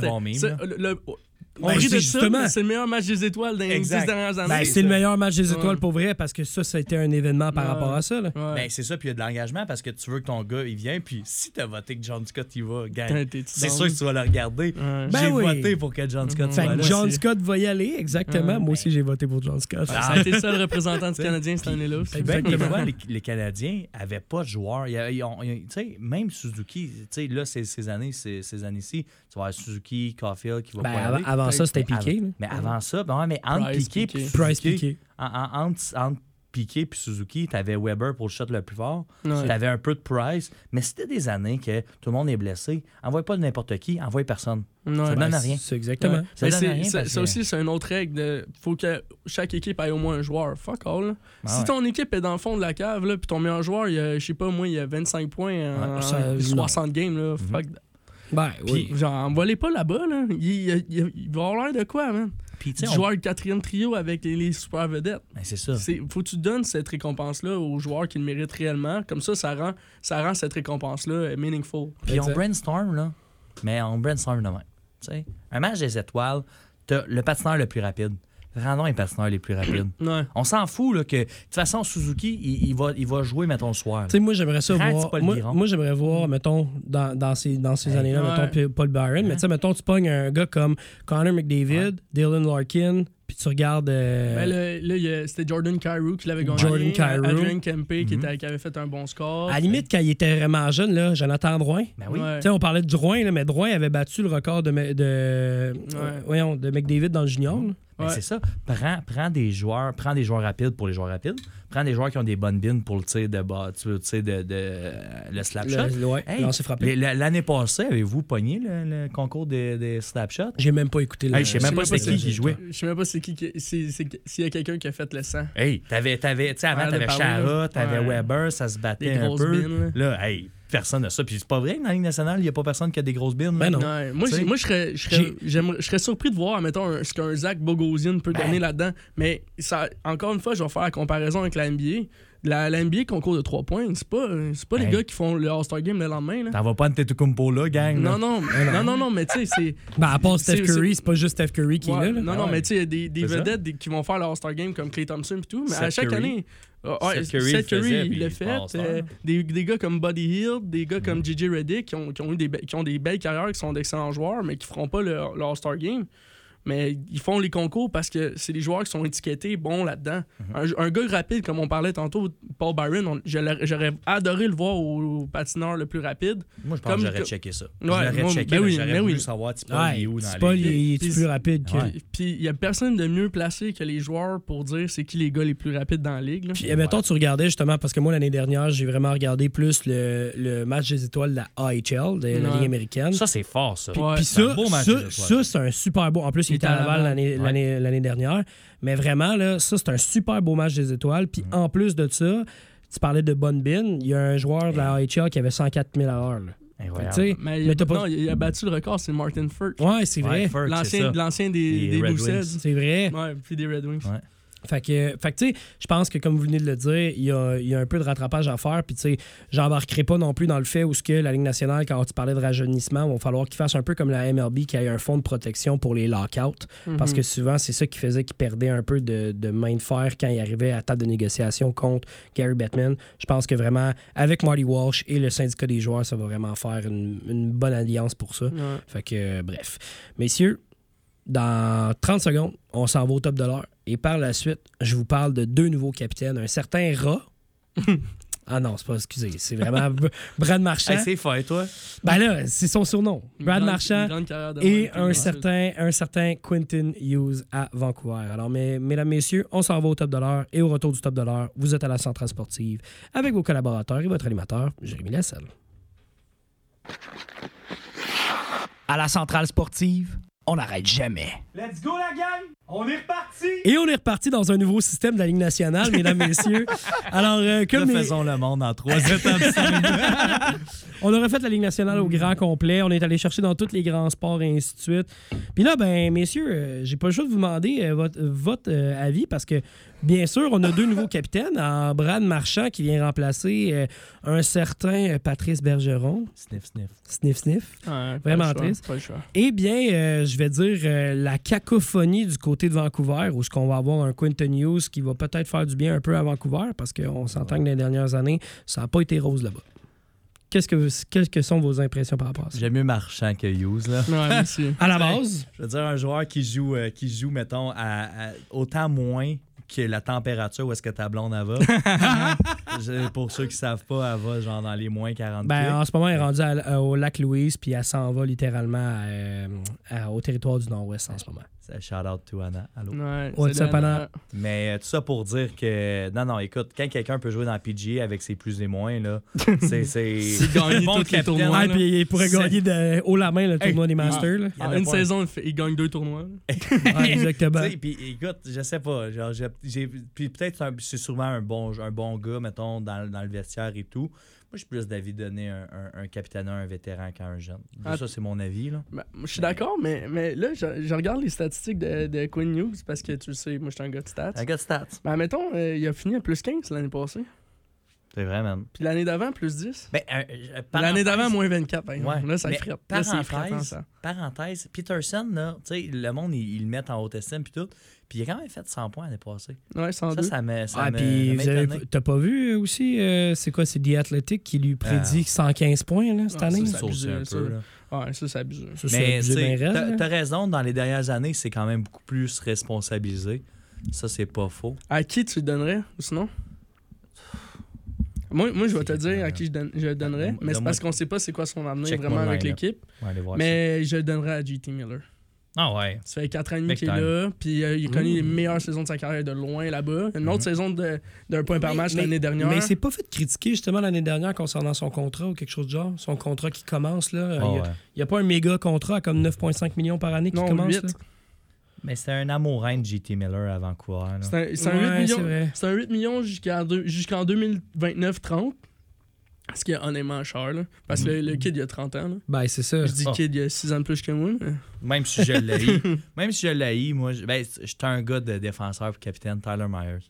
on Ouais, rit de ça, c'est le meilleur match des étoiles dans les Exact. 10 dernières années. Ben, c'est le meilleur match des Ouais. étoiles pour vrai parce que ça, c'était un événement par Ouais. rapport à ça. Là. Ouais. Ben, c'est ça, puis il y a de l'engagement parce que tu veux que ton gars, il vienne, puis si t'as voté que John Scott, il va, t'es- c'est sûr que tu vas le regarder. Ouais. Ben J'ai oui. voté pour que John Scott Mhm. Soit là. John. Scott va y aller, exactement. Ouais. Moi aussi, j'ai voté pour John Scott. Ça a été le seul [laughs] représentant du Canadien cette année-là. ben, les, les Canadiens avaient pas de joueurs. A- même Suzuki, tu sais, là, ces, ces années, ces, ces années-ci, tu vas avoir Suzuki, Caulfield qui va Ben, pas avant, ça, c'était Mais piqué. avant- Mais avant ça, ben ouais, mais entre Price, Piqué Piqué. puis Price Suzuki, piqué. en- en- entre, entre Piqué puis Suzuki, t'avais Weber pour le shot le plus fort. Ouais. T'avais un peu de Price. Mais c'était des années que tout le monde est blessé. Envoie pas n'importe qui, envoie personne. Ouais. Ça Ben, donne rien. C'est exactement. Ouais. Ça donne rien ça, aussi, c'est une autre règle. de faut que chaque équipe ait au moins un joueur. Fuck all. Ah si ouais. ton équipe est dans le fond de la cave, là, puis ton meilleur joueur, il a, je sais pas, moi, il a 25 points en Ouais, ça, 60 games. Là, fuck that. Ben, oui. Puis, genre, envoie-les pas là-bas. Là. Il, il- il- il va avoir l'air de quoi, man? Puis, tu sais, Tu on- quatrième trio avec les, les super vedettes. Ben, c'est ça. C'est- faut que tu donnes cette récompense-là aux joueurs qui le méritent réellement. Comme ça, ça rend, ça rend cette récompense-là euh, meaningful. Puis on Exact. brainstorm, là. Mais on brainstorm demain. tu sais. Un match des étoiles, t'as le patineur le plus rapide. Rendons les patineurs les plus rapides. [clears throat] Ouais. On s'en fout, là, que de toute façon, Suzuki, il, il va, il va jouer, mettons, le soir. Tu sais, moi, j'aimerais ça Prends voir. Moi, j'aimerais voir, mettons, dans, dans ces, dans ces Hey, années-là, ouais. mettons, Paul Byron. Mais tu sais, mettons, tu pognes un gars comme Connor McDavid, Dylan Larkin, puis tu regardes. euh, Ben, là, c'était Jordan Carew qui l'avait gagné. Jordan Kyrou. Adrien Kempe qui, était- qui avait fait un bon score. à la limite, quand il était vraiment jeune, là, Jonathan Drouin. Ben oui. Ouais. Tu sais, on parlait de Drouin, là, mais Drouin avait battu le record de, de, euh, voyons, de McDavid dans le junior. là. Ben, Ouais. C'est ça. Prends, prends des joueurs, prends des joueurs rapides pour les joueurs rapides. Prends des joueurs qui ont des bonnes bines pour le tir de bas, de, de- le slap shot. Le, Hey, L'année passée, avez-vous pogné le, le concours des, des slap shots? J'ai même pas écouté le. Hey, je sais même pas c'est c'est qui qui jouait. Je sais même pas c'est qui, s'il y a quelqu'un qui a fait le sang. Hey, t'avais, t'avais, avant, t'avais Chara, là. t'avais Ouais. Weber, ça se battait un peu. bines, Là, hey, personne n'a ça. Puis c'est pas vrai que dans la Ligue nationale, il n'y a pas personne qui a des grosses bines. Ben non. Moi, moi, je serais, je serais, j'ai- j'aimerais- je serais surpris de voir, mettons, un- ce qu'un Zach Bogosian peut Ben. donner là-dedans. Mais ça, encore une fois, je vais faire la comparaison avec la NBA. La, la NBA concours de 3 points, c'est pas, c'est pas les Hey. gars qui font le All-Star Game le lendemain. Là. T'en vas pas de Tetocumpo là, gang. là. Non, non, non, non, non, mais tu sais, c'est. [laughs] Ben, à part Steph c'est- Curry, c'est- c'est pas juste Steph Curry qui Ouais, est là. là. Non, Ah non, ouais. mais tu sais, il y a des, vedettes des- qui vont faire le All-Star Game comme Clay Thompson et tout. Mais à chaque Curry. année. Euh, ouais, Seth Curry Seth le Curry, faisait, il l'a fait. All-Star. euh, des, des gars comme Buddy Hill, des gars comme JJ Redick qui ont, qui ont eu des, qui ont des belles carrières, qui sont d'excellents joueurs, mais qui feront pas le, le All-Star Game. Mais ils font les concours parce que c'est des joueurs qui sont étiquetés bons là-dedans. Mhm. un, un gars rapide, comme on parlait tantôt, Paul Byron, j'aurais adoré le voir au, au patineur le plus rapide. Moi, je pense Comme- que j'aurais checké ça. Ouais, moi, checké, ben oui, j'aurais ben voulu oui. savoir Tipol, Ouais, il est où dans c'est les pas ligues. il est Puis- plus rapide que. Ouais. Puis- il y a personne de mieux placé que les joueurs pour dire c'est qui les gars les plus rapides dans la ligue. là. Puis, eh, mettons, tu regardais justement, parce que moi, l'année dernière, j'ai vraiment regardé plus le, le match des étoiles de la AHL, de la. Ligue américaine. Ça, c'est fort, ça. Ouais. Puis c'est un ça, beau match ça, des étoiles. ça, c'est un super beau. En plus, il, Il était à Laval l'année Ouais. l'année- l'année dernière. Mais vraiment, là, ça, c'est un super beau match des étoiles. Puis Mm. en plus de ça, tu parlais de Bonne Bin. Il y a un joueur de la AHL qui avait 104 000 à l'heure. Mais, il mais pas- non, il a battu le record, c'est Martin Furt. Ouais, c'est vrai. Ouais, L'ancien des, des. Wings. C'est vrai. Ouais, puis des Red Wings. Ouais. Fait que, fait que, tu sais, je pense que comme vous venez de le dire, il y a, il y a un peu de rattrapage à faire. Puis, tu sais, j'embarquerai pas non plus dans le fait où ce que la Ligue nationale, quand tu parlais de rajeunissement, il va falloir qu'ils fassent un peu comme la MLB, qui ait un fonds de protection pour les lockouts. Parce Mhm. que souvent, c'est ça qui faisait qu'ils perdaient un peu de, de main de fer quand ils arrivaient à table de négociation contre Gary Bettman. Je pense que vraiment, avec Marty Walsh et le syndicat des joueurs, ça va vraiment faire une, une bonne alliance pour ça. Fait que, euh, bref. Messieurs, dans 30 secondes, on s'en va au top de l'heure. Et par la suite, je vous parle de deux nouveaux capitaines. Un certain Rat. [laughs] ah non, c'est pas, excusez, c'est vraiment Brad Marchand. Hey, c'est fait, toi? ben là, c'est son surnom. Brad grande- Marchand et un certain, un certain Quentin Hughes à Vancouver. Alors, mes, mesdames, messieurs, on s'en va au top de l'heure. Et au retour du top de l'heure, vous êtes à la centrale sportive avec vos collaborateurs et votre animateur, Jérémy Lasselle. À la centrale sportive, on n'arrête jamais. Let's go, la gang! On est reparti! Et on est reparti dans un nouveau système de la Ligue nationale, mesdames, [laughs] messieurs. Alors, euh, comme Faisons le monde en trois étapes. [laughs] on a refait la Ligue nationale au grand complet. On est allé chercher dans tous les grands sports et ainsi de suite. Puis là, ben, messieurs, euh, j'ai pas le choix de vous demander euh, votre, votre euh, avis parce que, bien sûr, on a deux nouveaux capitaines. En Brad Marchand qui vient remplacer euh, un certain Patrice Bergeron. sniff, sniff. Sniff, sniff. Ouais, pas Vraiment le choix, triste. Pas le choix. Eh bien, euh, je vais dire euh, la cacophonie du côté de Vancouver, où ce qu'on va avoir un Quinton Hughes qui va peut-être faire du bien un peu à Vancouver, parce qu'on s'entend que dans les dernières années, ça n'a pas été rose là-bas. Qu'est-ce que, quelles que sont vos impressions par rapport à ça? J'aime mieux Marchand que Hughes, là. Ouais. [laughs] À la base, Je veux dire, un joueur qui joue, euh, qui joue mettons, à, à autant moins que la température où est-ce que ta blonde elle va. [laughs] Pour ceux qui savent pas, elle va genre dans les moins 40 ben, en ce moment, elle est rendue à- au lac Louise, puis elle s'en va littéralement à, euh, à- au territoire du Nord-Ouest en ce moment. C'est shout out to Anna. Allô? Ouais, What's c'est up, la- Anna? Mais euh, tout ça pour dire que. Non, non, écoute, quand quelqu'un peut jouer dans le PGA avec ses plus et moins, là, [laughs] c'est. C'est gagner bon tous les tournois. Ouais, puis il pourrait gagner de haut la main le tournoi Hey, des Masters. là. Il y en une saison, il, fait- il gagne deux tournois. [laughs] Ouais, [laughs] exactement. Puis écoute, je sais pas. Genre, j'ai, j'ai- puis peut-être un- c'est sûrement un bon, un bon gars, mettons, dans, dans le vestiaire et tout. Moi, je suis plus d'avis de donner un, un, un capitaine à un vétéran qu'à un jeune. Ah. Ça, c'est mon avis. Là. Ben, je suis d'accord, mais, mais là, je, je regarde les statistiques de, de Quinn Hughes parce que tu le sais, moi, je suis un gars de stats. Un gars de stats. Ben, mettons, il a fini à plus 15 l'année passée. C'est vrai, man. Puis l'année d'avant, plus 10. Ben, euh, euh, L'année parenthèse- d'avant, moins 24, par exemple. Ouais. Là, ça Mais frette. Là, c'est frettant, parenthèse, ça. parenthèse, Peterson, là, tu sais, le monde, ils le mettent en haute estime puis tout. Puis il a quand même fait 100 points l'année passée. Ouais, 102. Ça, ça me. Ça Ah, puis t'as pas vu aussi, euh, c'est quoi, c'est The Athletic qui lui prédit 115 points là, cette Ah, année? ça, Ça, c'est un abusé, peu, ça. là. Ouais, ça, c'est abusé. Ça, Mais t'as raison, dans les dernières années, c'est quand même beaucoup plus responsabilisé. Ça, c'est pas faux. À qui tu le donnerais, ou sinon? Moi, moi je vais te dire à qui je, donne- je le donnerais, mais c'est parce qu'on sait pas c'est quoi son avenir vraiment avec l'équipe. Mais je le donnerais à JT Miller. Ah ouais. Ça fait 4 ans et demi qu'il est là. Puis euh, il a connu les mmh. meilleures saisons de sa carrière de loin là-bas. Une autre mmh. saison d'un point par match l'année dernière. Mais c'est pas fait critiquer justement l'année dernière concernant son contrat ou quelque chose de genre? Son contrat qui commence là. Euh, ah il n'y a, pas un méga contrat comme 9,5 millions par année qui commence. 8. Là? Mais c'est un amourin de JT Miller avant coureur. C'est un, un, ouais, un, 8 millions jusqu'en 2029-30. Parce qu'il y a honnêtement cher, là. Parce que le, mm. kid, il a 30 ans, là. Ben, c'est ça. Je dis ah. kid, il a 6 ans de plus que moi. Même si je l'ai. [laughs] même si je l'ai, moi, ben, j'étais un gars de défenseur pour capitaine Tyler Myers.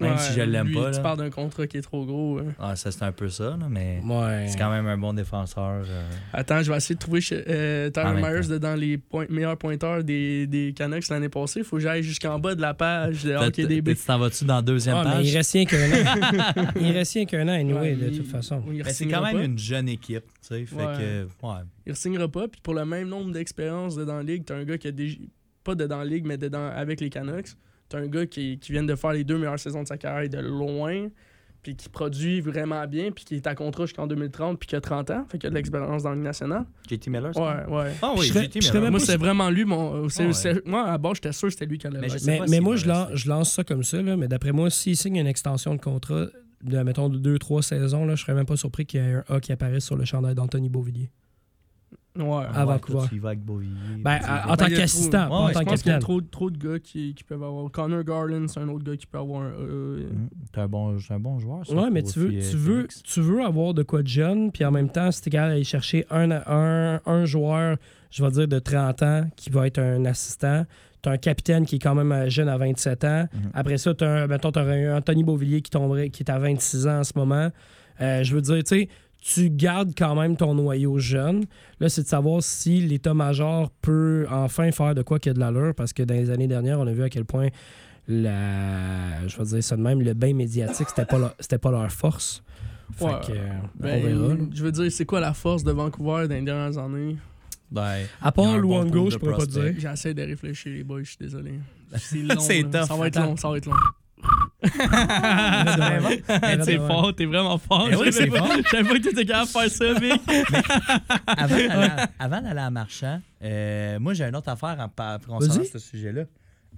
Même Ouais, si je l'aime pas. Tu là. parles d'un contrat qui est trop gros. hein. Ah, ça, c'est un peu ça, là, mais Ouais. c'est quand même un bon défenseur. euh. Attends, je vais essayer de trouver euh, Tyler même Myers dans les point- meilleurs pointeurs des, des Canucks l'année passée. Il faut que j'aille jusqu'en bas de la page de Hockey DB. Tu t'en vas-tu dans la deuxième Ah, mais page? il reste rien qu'un an. [laughs] il reste rien qu'un an, anyway, Ouais, de toute façon. il Mais c'est quand même pas. une jeune équipe, tu sais. Fait Ouais. que, ouais. Il ne signera pas. Puis pour le même nombre d'expériences de dans la ligue, t'as un gars qui a déjà. Pas de dans la ligue, mais de dans, avec les Canucks. T'as un gars qui, qui vient de faire les deux meilleures saisons de sa carrière de loin. Puis qui produit vraiment bien. Puis qui est à contrat jusqu'en 2030. Puis qui a 30 ans. Fait qu'il a de l'expérience dans la Ligue nationale. JT Miller, c'est Ouais, ouais. Ah oui, serais- JT Miller. Moi, c'est vraiment lui. Mon, c'est- Ah ouais. moi, à base, j'étais sûr que c'était lui qui allait Mais je Mais, pas mais moi, je, lance ça comme ça, là, mais d'après moi, s'il signe une extension de contrat de, mettons, de 2-3 saisons, là, je serais même pas surpris qu'il y ait un A qui apparaisse sur le chandail d'Anthony Beauvillier. Ouais. à Vancouver. Tu vas avec Beauvillier. Ben, tu en- tant il y a qu'assistant, trop- pas en tant Je que pense qu'il y a capitaine. trop, trop de gars qui, qui peuvent avoir. Connor Garland, c'est un autre gars qui peut avoir un. euh, T'es un bon, c'est un bon joueur, ça. Ouais, mais tu veux, tu, veux, Phoenix. tu veux avoir de quoi de jeune, puis en même temps, si t'es capable d'aller chercher un, un, un joueur, je vais dire, de 30 ans qui va être un assistant. T'as un capitaine qui est quand même euh, jeune à 27 ans. Mhm. Après ça, t'as un, mettons, un Anthony Beauvillier qui, tomberait, qui est à 26 ans en ce moment. Euh, je veux dire, tu sais, tu gardes quand même ton noyau jeune. Là, c'est de savoir si l'état-major peut enfin faire de quoi qu'il y a de l'allure, parce que dans les années dernières, on a vu à quel point la, je vais dire ça de même, le bain médiatique, c'était pas leur, c'était pas leur force. Fait Ouais. que, euh, ben, on verra. là. je veux dire, c'est quoi la force de Vancouver dans les dernières années? Ben, À part bon pool je pourrais pas te dire. J'essaie de réfléchir, les boys, je suis désolé. [laughs] C'est long. Ça va être long, ça va être long. [laughs] c'est fort, t'es vraiment fort. Eh oui, c'est fort. Je savais pas que t'étais capable de faire ça, [laughs] Vic. avant d'aller à, Marchand, euh, moi, j'ai une autre affaire en concernant ce sujet-là.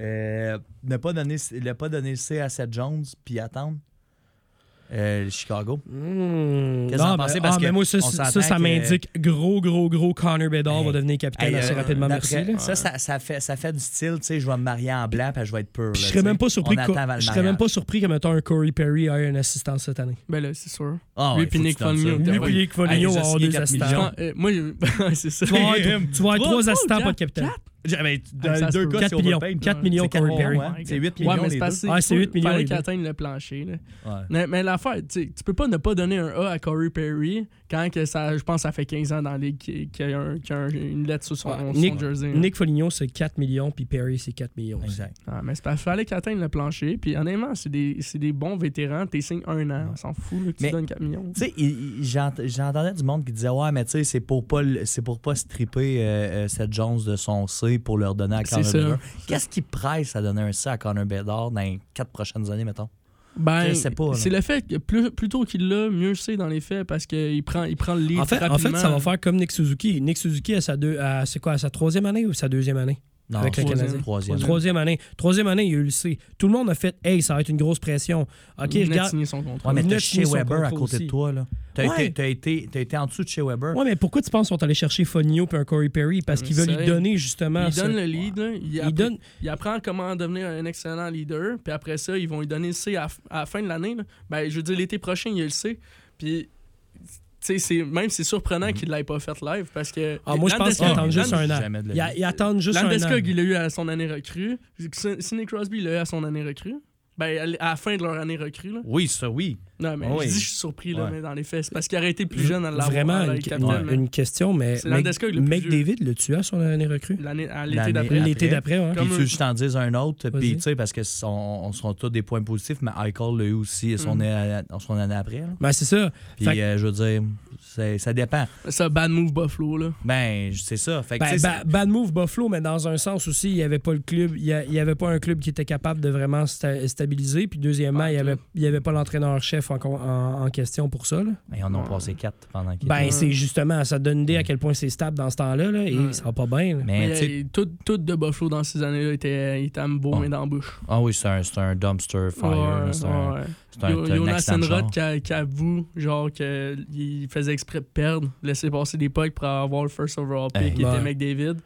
Euh, ne pas donner, ne pas donner le C à Seth Jones puis attendre. Euh, Chicago. Mmh. Qu'est-ce que ben- pensez? Parce ah, que mais moi, ça, ça, que- m'indique gros, gros, gros Connor Bedard Hey. va devenir capitaine Hey, assez euh, rapidement. Merci. là. Ça, ça, ça fait, ça fait du style, tu sais, je vais me marier en blanc puis je vais être pur. Je serais même pas surpris que, je serais même pas surpris que mettons un Corey Perry ait un assistant cette année. Ben là, c'est sûr. Ah, Lui puis Nick. Foligno. Lui puis Nick Foligno j'ai avoir deux 4 assistants. Euh, moi, [laughs] c'est ça. Tu vas avoir, Trois- assistants, pas de quatre, capitaine. J'avais Ah, dans deux cas, 4 c'est millions. overpaid. 4 millions C'est Corey quatre- Perry. C'est 8 millions Ouais, mais les c'est deux. passé. Ouais, c'est 8 millions, Fallait les qu'il deux. atteigne le plancher. Là. Ouais. Mais, mais l'affaire, tu sais, tu peux pas ne pas donner un A à Corey Perry quand que ça, je pense que ça fait 15 ans dans la ligue qu'il y a, un- qu'il y a un- une lettre sur son, Ouais, son Nick- jersey. là. Nick Foligno, c'est 4 millions, puis Perry, c'est 4 millions. Exact. Ah, mais c'est parce qu'il fallait qu'il atteigne le plancher. Puis honnêtement, c'est des, c'est des bons vétérans. T'es signes un an. On s'en fout là, que tu Mais- donnes 4 millions. Tu sais, j'ent- j'entendais du monde qui disait Ouais, mais tu sais, c'est pour pas c'est pour pas stripper euh, euh, cette Jones de son C pour le redonner à C'est Connor ça. Bedard. Qu'est-ce qui presse à donner un C à Connor Bedard dans les quatre prochaines années, mettons? Ben, c'est le fait que plus, plus tôt qu'il l'a, mieux c'est dans les faits parce qu'il prend, il prend le lead En fait, en fait, ça va faire comme Nick Suzuki. Nick Suzuki, à sa deux, à- c'est quoi, à sa troisième année ou sa deuxième année? Non, Avec le troisième. Canadien. Troisième. Troisième année. Troisième année, il y a eu le C. Tout le monde a fait Hey, ça va être une grosse pression. OK, il regarde. signer son contrat. Ouais, mais t'as chez Weber à côté aussi. de toi, là. T'as Ouais. été, t'as été, t'as été en dessous de chez Weber. Ouais, mais pourquoi tu penses qu'ils sont allés chercher Foligno puis un Corey Perry? Parce qu'ils veulent lui donner justement. il ça. donne le lead. là, il, Il apprend, donne. il apprend comment devenir un excellent leader. Puis après ça, ils vont lui donner le C à, à la fin de l'année. là. Ben, je veux dire, l'été prochain, il y a le C. Puis, c'est- même c'est surprenant qu'il ne l'ait pas fait live parce que. Ah, moi, je pense qu'ils Landeskog- attendent juste un an. Jamais de la Ils, a- vie. ils attendent juste un an. Landeskog, il l'a eu à son année recrue. Sidney Crosby, il l'a eu à son année recrue. Ben, à la fin de leur année recrue. Là. Oui, ça, oui. Non, mais Oui. je dis je suis surpris, là, Ouais. mais dans les faits, c'est parce qu'il aurait été plus jeune à l'avoir. Vraiment, une, une- capitaine, mais une question, mais C'est Landeskog le tueur son année recrue? L'année, à l'été d'après. après. L'été d'après, ouais. Puis tu je t'en dise un autre, puis tu sais, parce que son- on sera tous des points positifs, mais Eichel l'a eu aussi son, Mm. année- son année après. là. Ben, c'est ça. Puis que- euh, je veux dire, ça dépend. Ça, bad move Buffalo, là. Ben, c'est ça. Fait que, Ben, ba- bad move Buffalo, mais dans un sens aussi, il n'y avait pas le club, il y a- il y avait pas un club qui était capable de vraiment sta- stabiliser. Puis deuxièmement, il n'y avait, ok. il y avait pas l'entraîneur-chef en, con- en- en question pour ça. là. ben, ils en ont passé quatre pendant qu'il Ben, c'est justement, ça donne une idée à quel point c'est stable dans ce temps-là. Là, et Ouais. ça va pas bien. là. Mais, Mais, tu sais, tout, tout de Buffalo dans ces années-là était, était un beau Oh. main dans la bouche. ah oui, c'est un, c'est un dumpster fire. là, c'est un, ouais. c'est un, un qui, a- qui avoue genre qu'il faisait exprès de perdre, laisser passer des pucks pour avoir le first overall pick Hey. qui Ouais. était McDavid.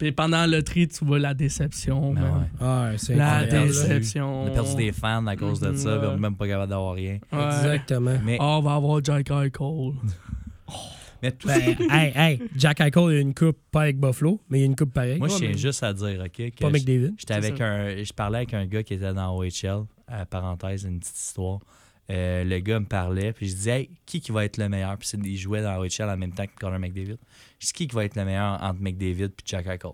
Puis pendant le tri, tu vois la déception. Ben ouais. Ah, c'est La déception. On a perdu des fans à cause de ça, Mhm, puis on même pas capable d'avoir rien. Ouais. Exactement. Mais, Ah, on va avoir Jack Eichel. [laughs] mais tout Ben, hey, hey, Jack Eichel, il y a une coupe, pas avec Buffalo, mais il y a une coupe pareille. Moi, je tiens mais- juste à dire, OK, que pas je- McDavid. J'étais avec ça. un. Je parlais avec un gars qui était dans OHL, euh, parenthèse, une petite histoire. Euh, le gars me parlait, puis je disais, hey, qui qui va être le meilleur? Puis il jouait dans OHL en même temps que Connor McDavid. Je dis, qui qui va être le meilleur entre McDavid et Jack Eichel?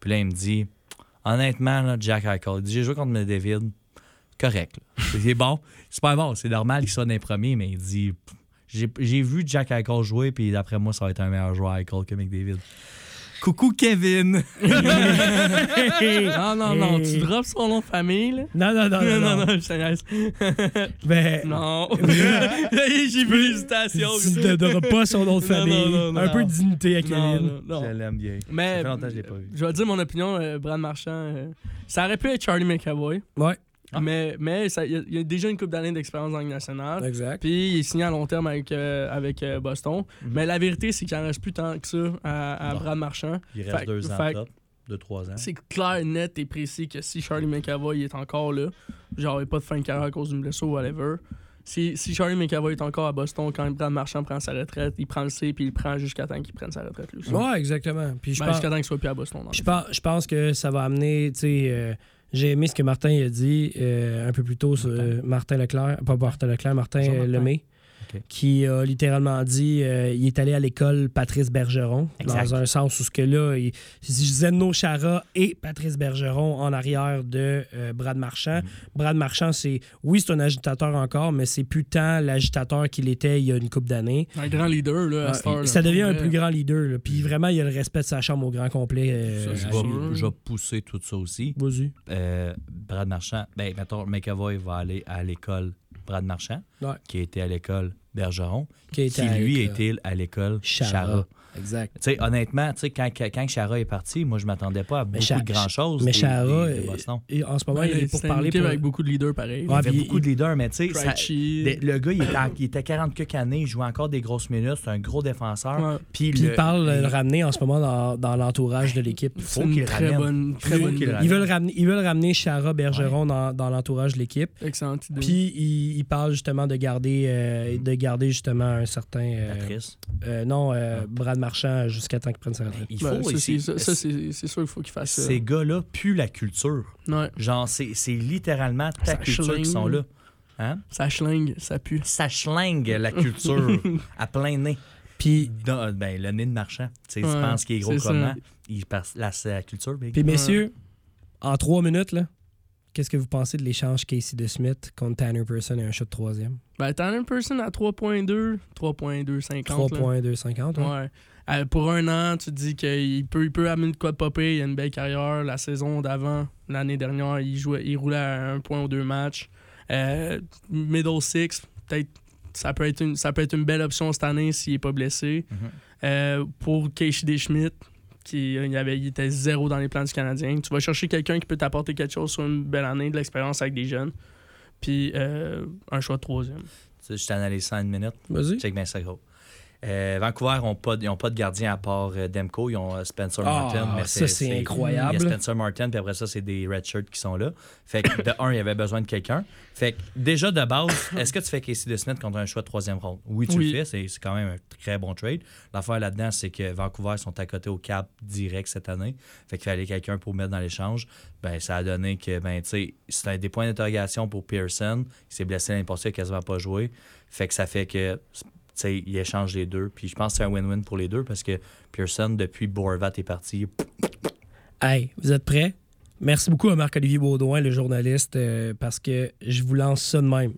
Puis là, il me dit, honnêtement, là, Jack Eichel, il dit, j'ai joué contre McDavid, correct. [laughs] C'est bon, c'est pas bon, c'est normal qu'il soit dans les premiers, mais il dit, j'ai j'ai vu Jack Eichel jouer, puis d'après moi, ça va être un meilleur joueur Eichel que McDavid. Coucou Kevin! [laughs] non, non, non, tu drops son nom de famille, là? Non, non, non, [laughs] Non, non. non, non, je te. [laughs] Ben, Non. J'ai vu l'hésitation. tu ne donneras pas son nom de Non, famille. non, non, un non. peu de dignité à Kevin. Non, non, non. Je l'aime bien. Mais Ça fait longtemps que je l'ai pas vu. je vais dire mon opinion, euh, Brad Marchand. euh, ça aurait pu être Charlie McAvoy, Ouais, Ah. mais, mais ça- il a- il a déjà une coupe d'années d'expérience dans la Ligue nationale. exact. Puis il est signé à long terme avec, euh, avec euh, Boston. Mhm. Mais la vérité, c'est qu'il en reste plus tant que ça à, à. Brad Marchand. Il reste Fait- deux ans fait- top, deux, trois ans. C'est clair, net et précis que si Charlie McAvoy est encore là, genre il a pas de fin de carrière à cause d'une blessure ou whatever. Si, si Charlie McAvoy est encore à Boston quand Brad Marchand prend sa retraite, il prend le C puis il prend jusqu'à temps qu'il prenne sa retraite lui aussi. Ouais, exactement. Puis je Ben, pense, jusqu'à temps qu'il soit plus à Boston. pense, je pense que ça va amener, tu sais, euh, j'ai aimé ce que Martin a dit euh, un peu plus tôt, sur, euh, Martin Leclerc, pas Martin Leclerc, Martin euh, Lemay, Qui a littéralement dit, euh, il est allé à l'école Patrice Bergeron, Exact. dans un sens où ce que là, il, Zeno Chara et Patrice Bergeron en arrière de euh, Brad Marchand. Mm. Brad Marchand, c'est, oui, c'est un agitateur encore, mais c'est plus tant l'agitateur qu'il était il y a une couple d'années. Un grand leader, là, à cette heure, là, ça devient un plus grand leader. là. Puis vraiment, il a le respect de sa chambre au grand complet. euh, Ça, Je vais, pousser tout ça aussi. Vas-y. Euh, Brad Marchand, ben, mettons, McAvoy va aller à l'école Brad Marchand, Ouais. qui était à l'école Bergeron, Qui, qui lui était à l'école Chara. Exact. Tu sais, honnêtement, tu sais, quand, quand Chara est parti, moi, je m'attendais pas à beaucoup Cha- de grand-chose. Mais Chara, des- et en ce moment, Ouais, il est pour parler. pour- avec beaucoup de leaders pareil. Il Ouais, y avait beaucoup il- de leaders, mais tu sais, le gars, il était, il était 40 quelques années, il jouait encore des grosses minutes, c'est un gros défenseur. Ouais. Puis Puis il le- parle de il- le ramener en ce moment dans, dans l'entourage de l'équipe. faut C'est une qu'il très ramène. bonne, très Faut bonne qu'il ramène. Ils veulent ramener, ils veulent ramener Chara Bergeron dans, dans l'entourage de l'équipe. Excellente idée. Puis il, il parle justement de garder, euh, de garder justement un certain. euh, Patrice. euh, non, euh, Brad Marchand jusqu'à temps qu'il prenne sa retraite. Il Ben, faut ça, c'est- ça, ça, c'est c'est sûr qu'il faut qu'il fasse ça. Ces gars-là puent la culture. Ouais. Genre, c'est c'est littéralement ta Ça culture qui sont là. Hein? Ça schlingue, ça pue. Ça schlingue la culture à plein nez. [laughs] Puis, Dans- ben, le nez de marchand. Tu sais, tu Ouais, penses qu'il est gros comment? Il passe la culture, big. puis messieurs, en trois minutes, là, qu'est-ce que vous pensez de l'échange Casey de Smith contre Tanner Person et un shot de troisième? Ben, Tanner Person à 3.2, 3.250. là. 3.250. ouais. Ouais. Euh, pour un an, tu te dis qu'il peut, il peut amener de quoi de popper. Il a une belle carrière. La saison d'avant, l'année dernière, il, jouait, il roulait à un point ou deux matchs. Euh, middle six, peut-être ça peut, être une, ça peut être une belle option cette année s'il n'est pas blessé. Mhm. Euh, pour Casey Deschmidt, qui il, avait, il était zéro dans les plans du Canadien, tu vas chercher quelqu'un qui peut t'apporter quelque chose sur une belle année, de l'expérience avec des jeunes. Puis euh, un choix de troisième. Tu sais, Je t'analyse ça en une minute. Vas-y. Check bien ça, gros. Euh, Vancouver n'ont pas, ils ont pas de gardien à part euh, Demko. Ils ont euh, Spencer Ah, Martin. mais ça, c'est incroyable. Il y a Spencer Martin, puis après ça, c'est des redshirts qui sont là. Fait que de un, il y avait besoin de quelqu'un. Fait que déjà de base, est-ce que tu fais Casey DeSmith contre un choix de troisième ronde? Oui, tu Oui. le fais. C'est, c'est quand même un très bon trade. L'affaire là-dedans, c'est que Vancouver sont à côté au cap direct cette année. Fait qu'il fallait quelqu'un pour mettre dans l'échange. Ben, ça a donné que, ben, tu sais, c'était des points d'interrogation pour Pearson. Il s'est blessé l'année passée, il a quasiment pas joué. Fait que ça fait que, il échange les deux. Puis je pense que c'est un win-win pour les deux parce que Pearson, depuis Borvat est parti, Hey, vous êtes prêts? Merci beaucoup à Marc-Olivier Baudouin, le journaliste, euh, parce que je vous lance ça de même.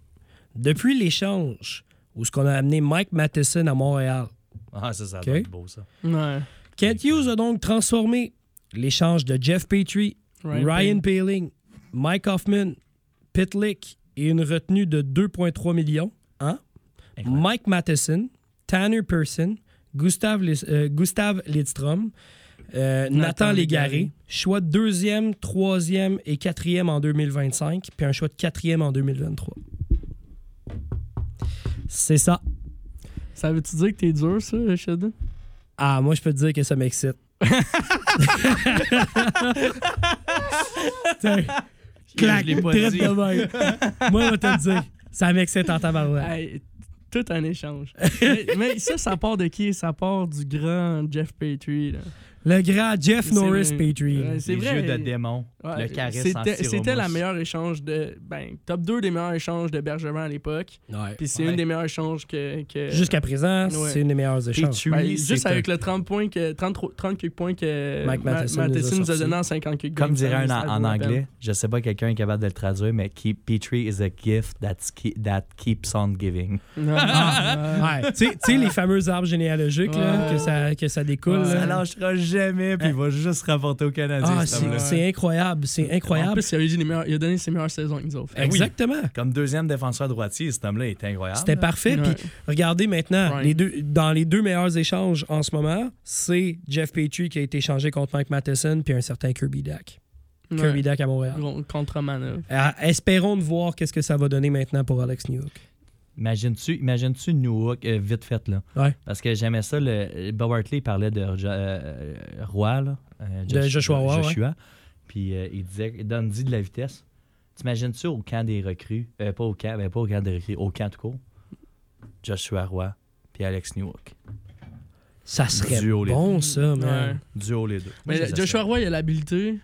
Depuis l'échange où ce qu'on a amené Mike Matheson à Montréal, ah, ça, ça Ok. doit être beau, ça. Ouais. Kent Hughes a donc transformé l'échange de Jeff Petrie, Ryan, Paling, Mike Hoffman, Pitlick et une retenue de 2,3 millions Incroyable. Mike Matheson, Tanner Pearson, Gustav, Lis- euh, Lidstrom, euh, Nathan, Nathan Légaré, choix de deuxième, troisième et quatrième en 2025, puis un choix de quatrième en 2023. C'est ça. Ça veut-tu dire que t'es dur, ça, Sheldon? Ah, moi, je peux te dire que ça m'excite. [laughs] Clac, Je l'ai pas dit. [laughs] Moi, je vais te le dire. Ça m'excite en tabarouette. Tout un échange. mais, mais ça, ça part de qui? Ça part du grand Jeff Petrie. Là. Le grand Jeff Norris. Ouais, c'est Les vrai. yeux de démon, Ouais, le charisme C'était la meilleure échange de. Ben, top 2 des meilleurs échanges de Bergevin à l'époque. Ouais. Puis c'est Ouais. une des meilleurs échanges que. que Jusqu'à présent, Ouais. c'est une des meilleures échanges. Petrie, ben, juste avec le 30 points que 30, 30 quelques points que Mike Ma- Matheson nous a Matheson nous a sortis. donné en 50 quelques Comme games, dirait un en, anglais, je sais pas quelqu'un est capable de le traduire, mais keep, Petrie is a gift that's that keeps on giving. [laughs] Ouais. Ouais. Tu sais- les fameux arbres généalogiques là, que, ça, que ça découle. Ça lâchera jamais, puis il va juste rapporter au Canadien. Ah, c'est c'est incroyable. C'est En incroyable. plus, il a, eu les meilleurs- il a donné ses meilleures saisons avec nous autres. Oui. Exactement. Comme deuxième défenseur droitier, cet homme-là est incroyable. C'était parfait. Ouais. Puis regardez maintenant, Ouais. les deux, dans les deux meilleurs échanges en ce moment, c'est Jeff Petrie qui a été échangé contre Mike Matheson puis un certain Kirby Dack. Ouais. Kirby Dack à Montréal. Gros Contre-manœuvre. Euh, espérons de voir qu'est-ce que ça va donner maintenant pour Alex Newhook. Imagines-tu imagines Newhook, euh, vite fait, là? Ouais. Parce que j'aimais ça. Le, Bob Hartley parlait de euh, Roy, là. euh, De Joshua Roy, ouais. Joshua. Puis euh, il disait, donne-y de la vitesse. T'imagines-tu au camp des recrues, euh, pas au camp, ben pas au camp des recrues, au camp tout court, Joshua Roy puis Alex Newhook. Ça serait Duo, bon, ça, man. Ouais. Duo les deux. Mais Joshua. Roy, il a l'habilité.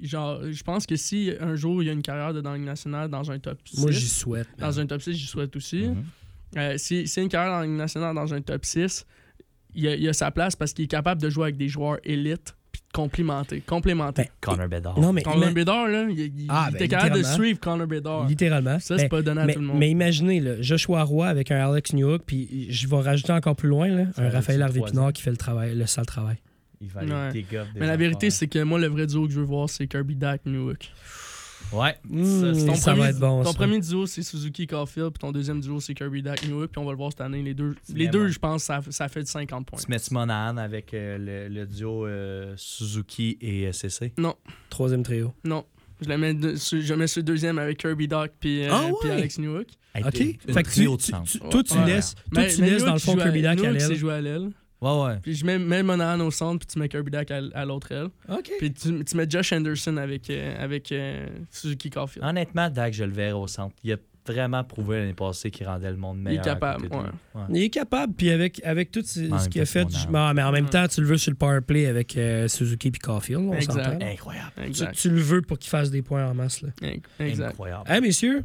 Genre, je pense que si un jour il y a une carrière de dans Ligue nationale dans un top 6, Moi, j'y souhaite. man. dans un top 6, j'y souhaite aussi. Mhm. Euh, si, si une carrière dans Ligue nationale dans un top 6, il a, il a sa place parce qu'il est capable de jouer avec des joueurs élites puis de complimenter, complémenter. Ben, Connor Bedard. Non, mais Conor ima- Bedard, là, il, il- Ah, il ben, était capable de littéralement. suivre Conor Bedard. littéralement. Ça, c'est Ben, pas donné à mais, tout le monde. mais imaginez, là, Joshua Roy avec un Alex Newhook, puis je vais rajouter encore plus loin, là, un Raphaël Harvey. Pinard qui fait le travail, le sale travail. Il va aller Ouais. up des Mais la vérité, c'est que moi, le vrai duo que je veux voir, c'est Kirby Dak Newhook. Ouais. Mmh, c'est- Ton ça premier, va être bon. Ton ça. premier duo, c'est Suzuki Caulfield, puis ton deuxième duo, c'est Kirby Dak Newhook, puis on va le voir cette année. Les deux, les deux je pense, ça, ça fait de 50 points. Tu mets Monahan avec euh, le, le duo euh, Suzuki et euh, CC. Troisième trio. Non. Je, le mets de- je mets le deuxième avec Kirby Doc puis euh, Ah puis? Alex Newhook. OK. Fait que tu, tu- tu- toi, tu Ouais. laisses, toi, Mais- tu mais laisses dans le fond Kirby Dack à l'aile. joué à l'aile. Ouais, ouais. Puis je mets, mets Monahan au centre, puis tu mets Kirby Doc à, à l'autre aile. OK. Puis tu, tu mets Josh Anderson avec, euh, avec euh, Suzuki Caulfield. Honnêtement, Dak, je le verrai au centre. Il a vraiment prouvé l'année passée qu'il rendait le monde meilleur. Il est capable, ouais. Ouais. Il est capable, puis avec, avec tout ce, qu'il a fait, mais en même temps, tu le veux sur le power play avec euh, Suzuki et Caulfield, on s'entend? Incroyable. Tu, Exact. tu le veux pour qu'il fasse des points en masse. Là. Exact. Incroyable. Hey, messieurs,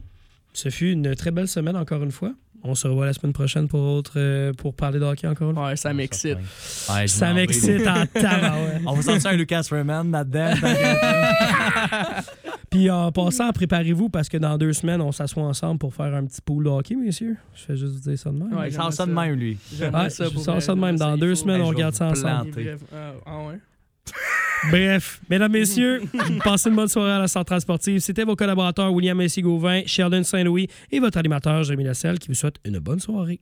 ce fut une très belle semaine encore une fois. On se revoit la semaine prochaine pour, autre, euh, pour parler de hockey encore. Ouais, ça m'excite. Ouais, je Ça m'excite en [laughs] tabarouette. On va sortir un Lucas Freeman là-dedans. [laughs] Puis en passant, préparez-vous parce que dans deux semaines, on s'assoit ensemble pour faire un petit pool de hockey, messieurs. Je fais juste vous dire ça de même. Ouais, Il sort ça de même, lui. Ouais, ça je ça de même. Dans deux semaines, on regarde ça ensemble. Ah ouais? Bref, mesdames, messieurs, [laughs] passez une bonne soirée à la Centrale Sportive. C'était vos collaborateurs William Messi-Gauvin, Sheldon Saint-Louis et votre animateur Jérémy Lasselle qui vous souhaite une bonne soirée.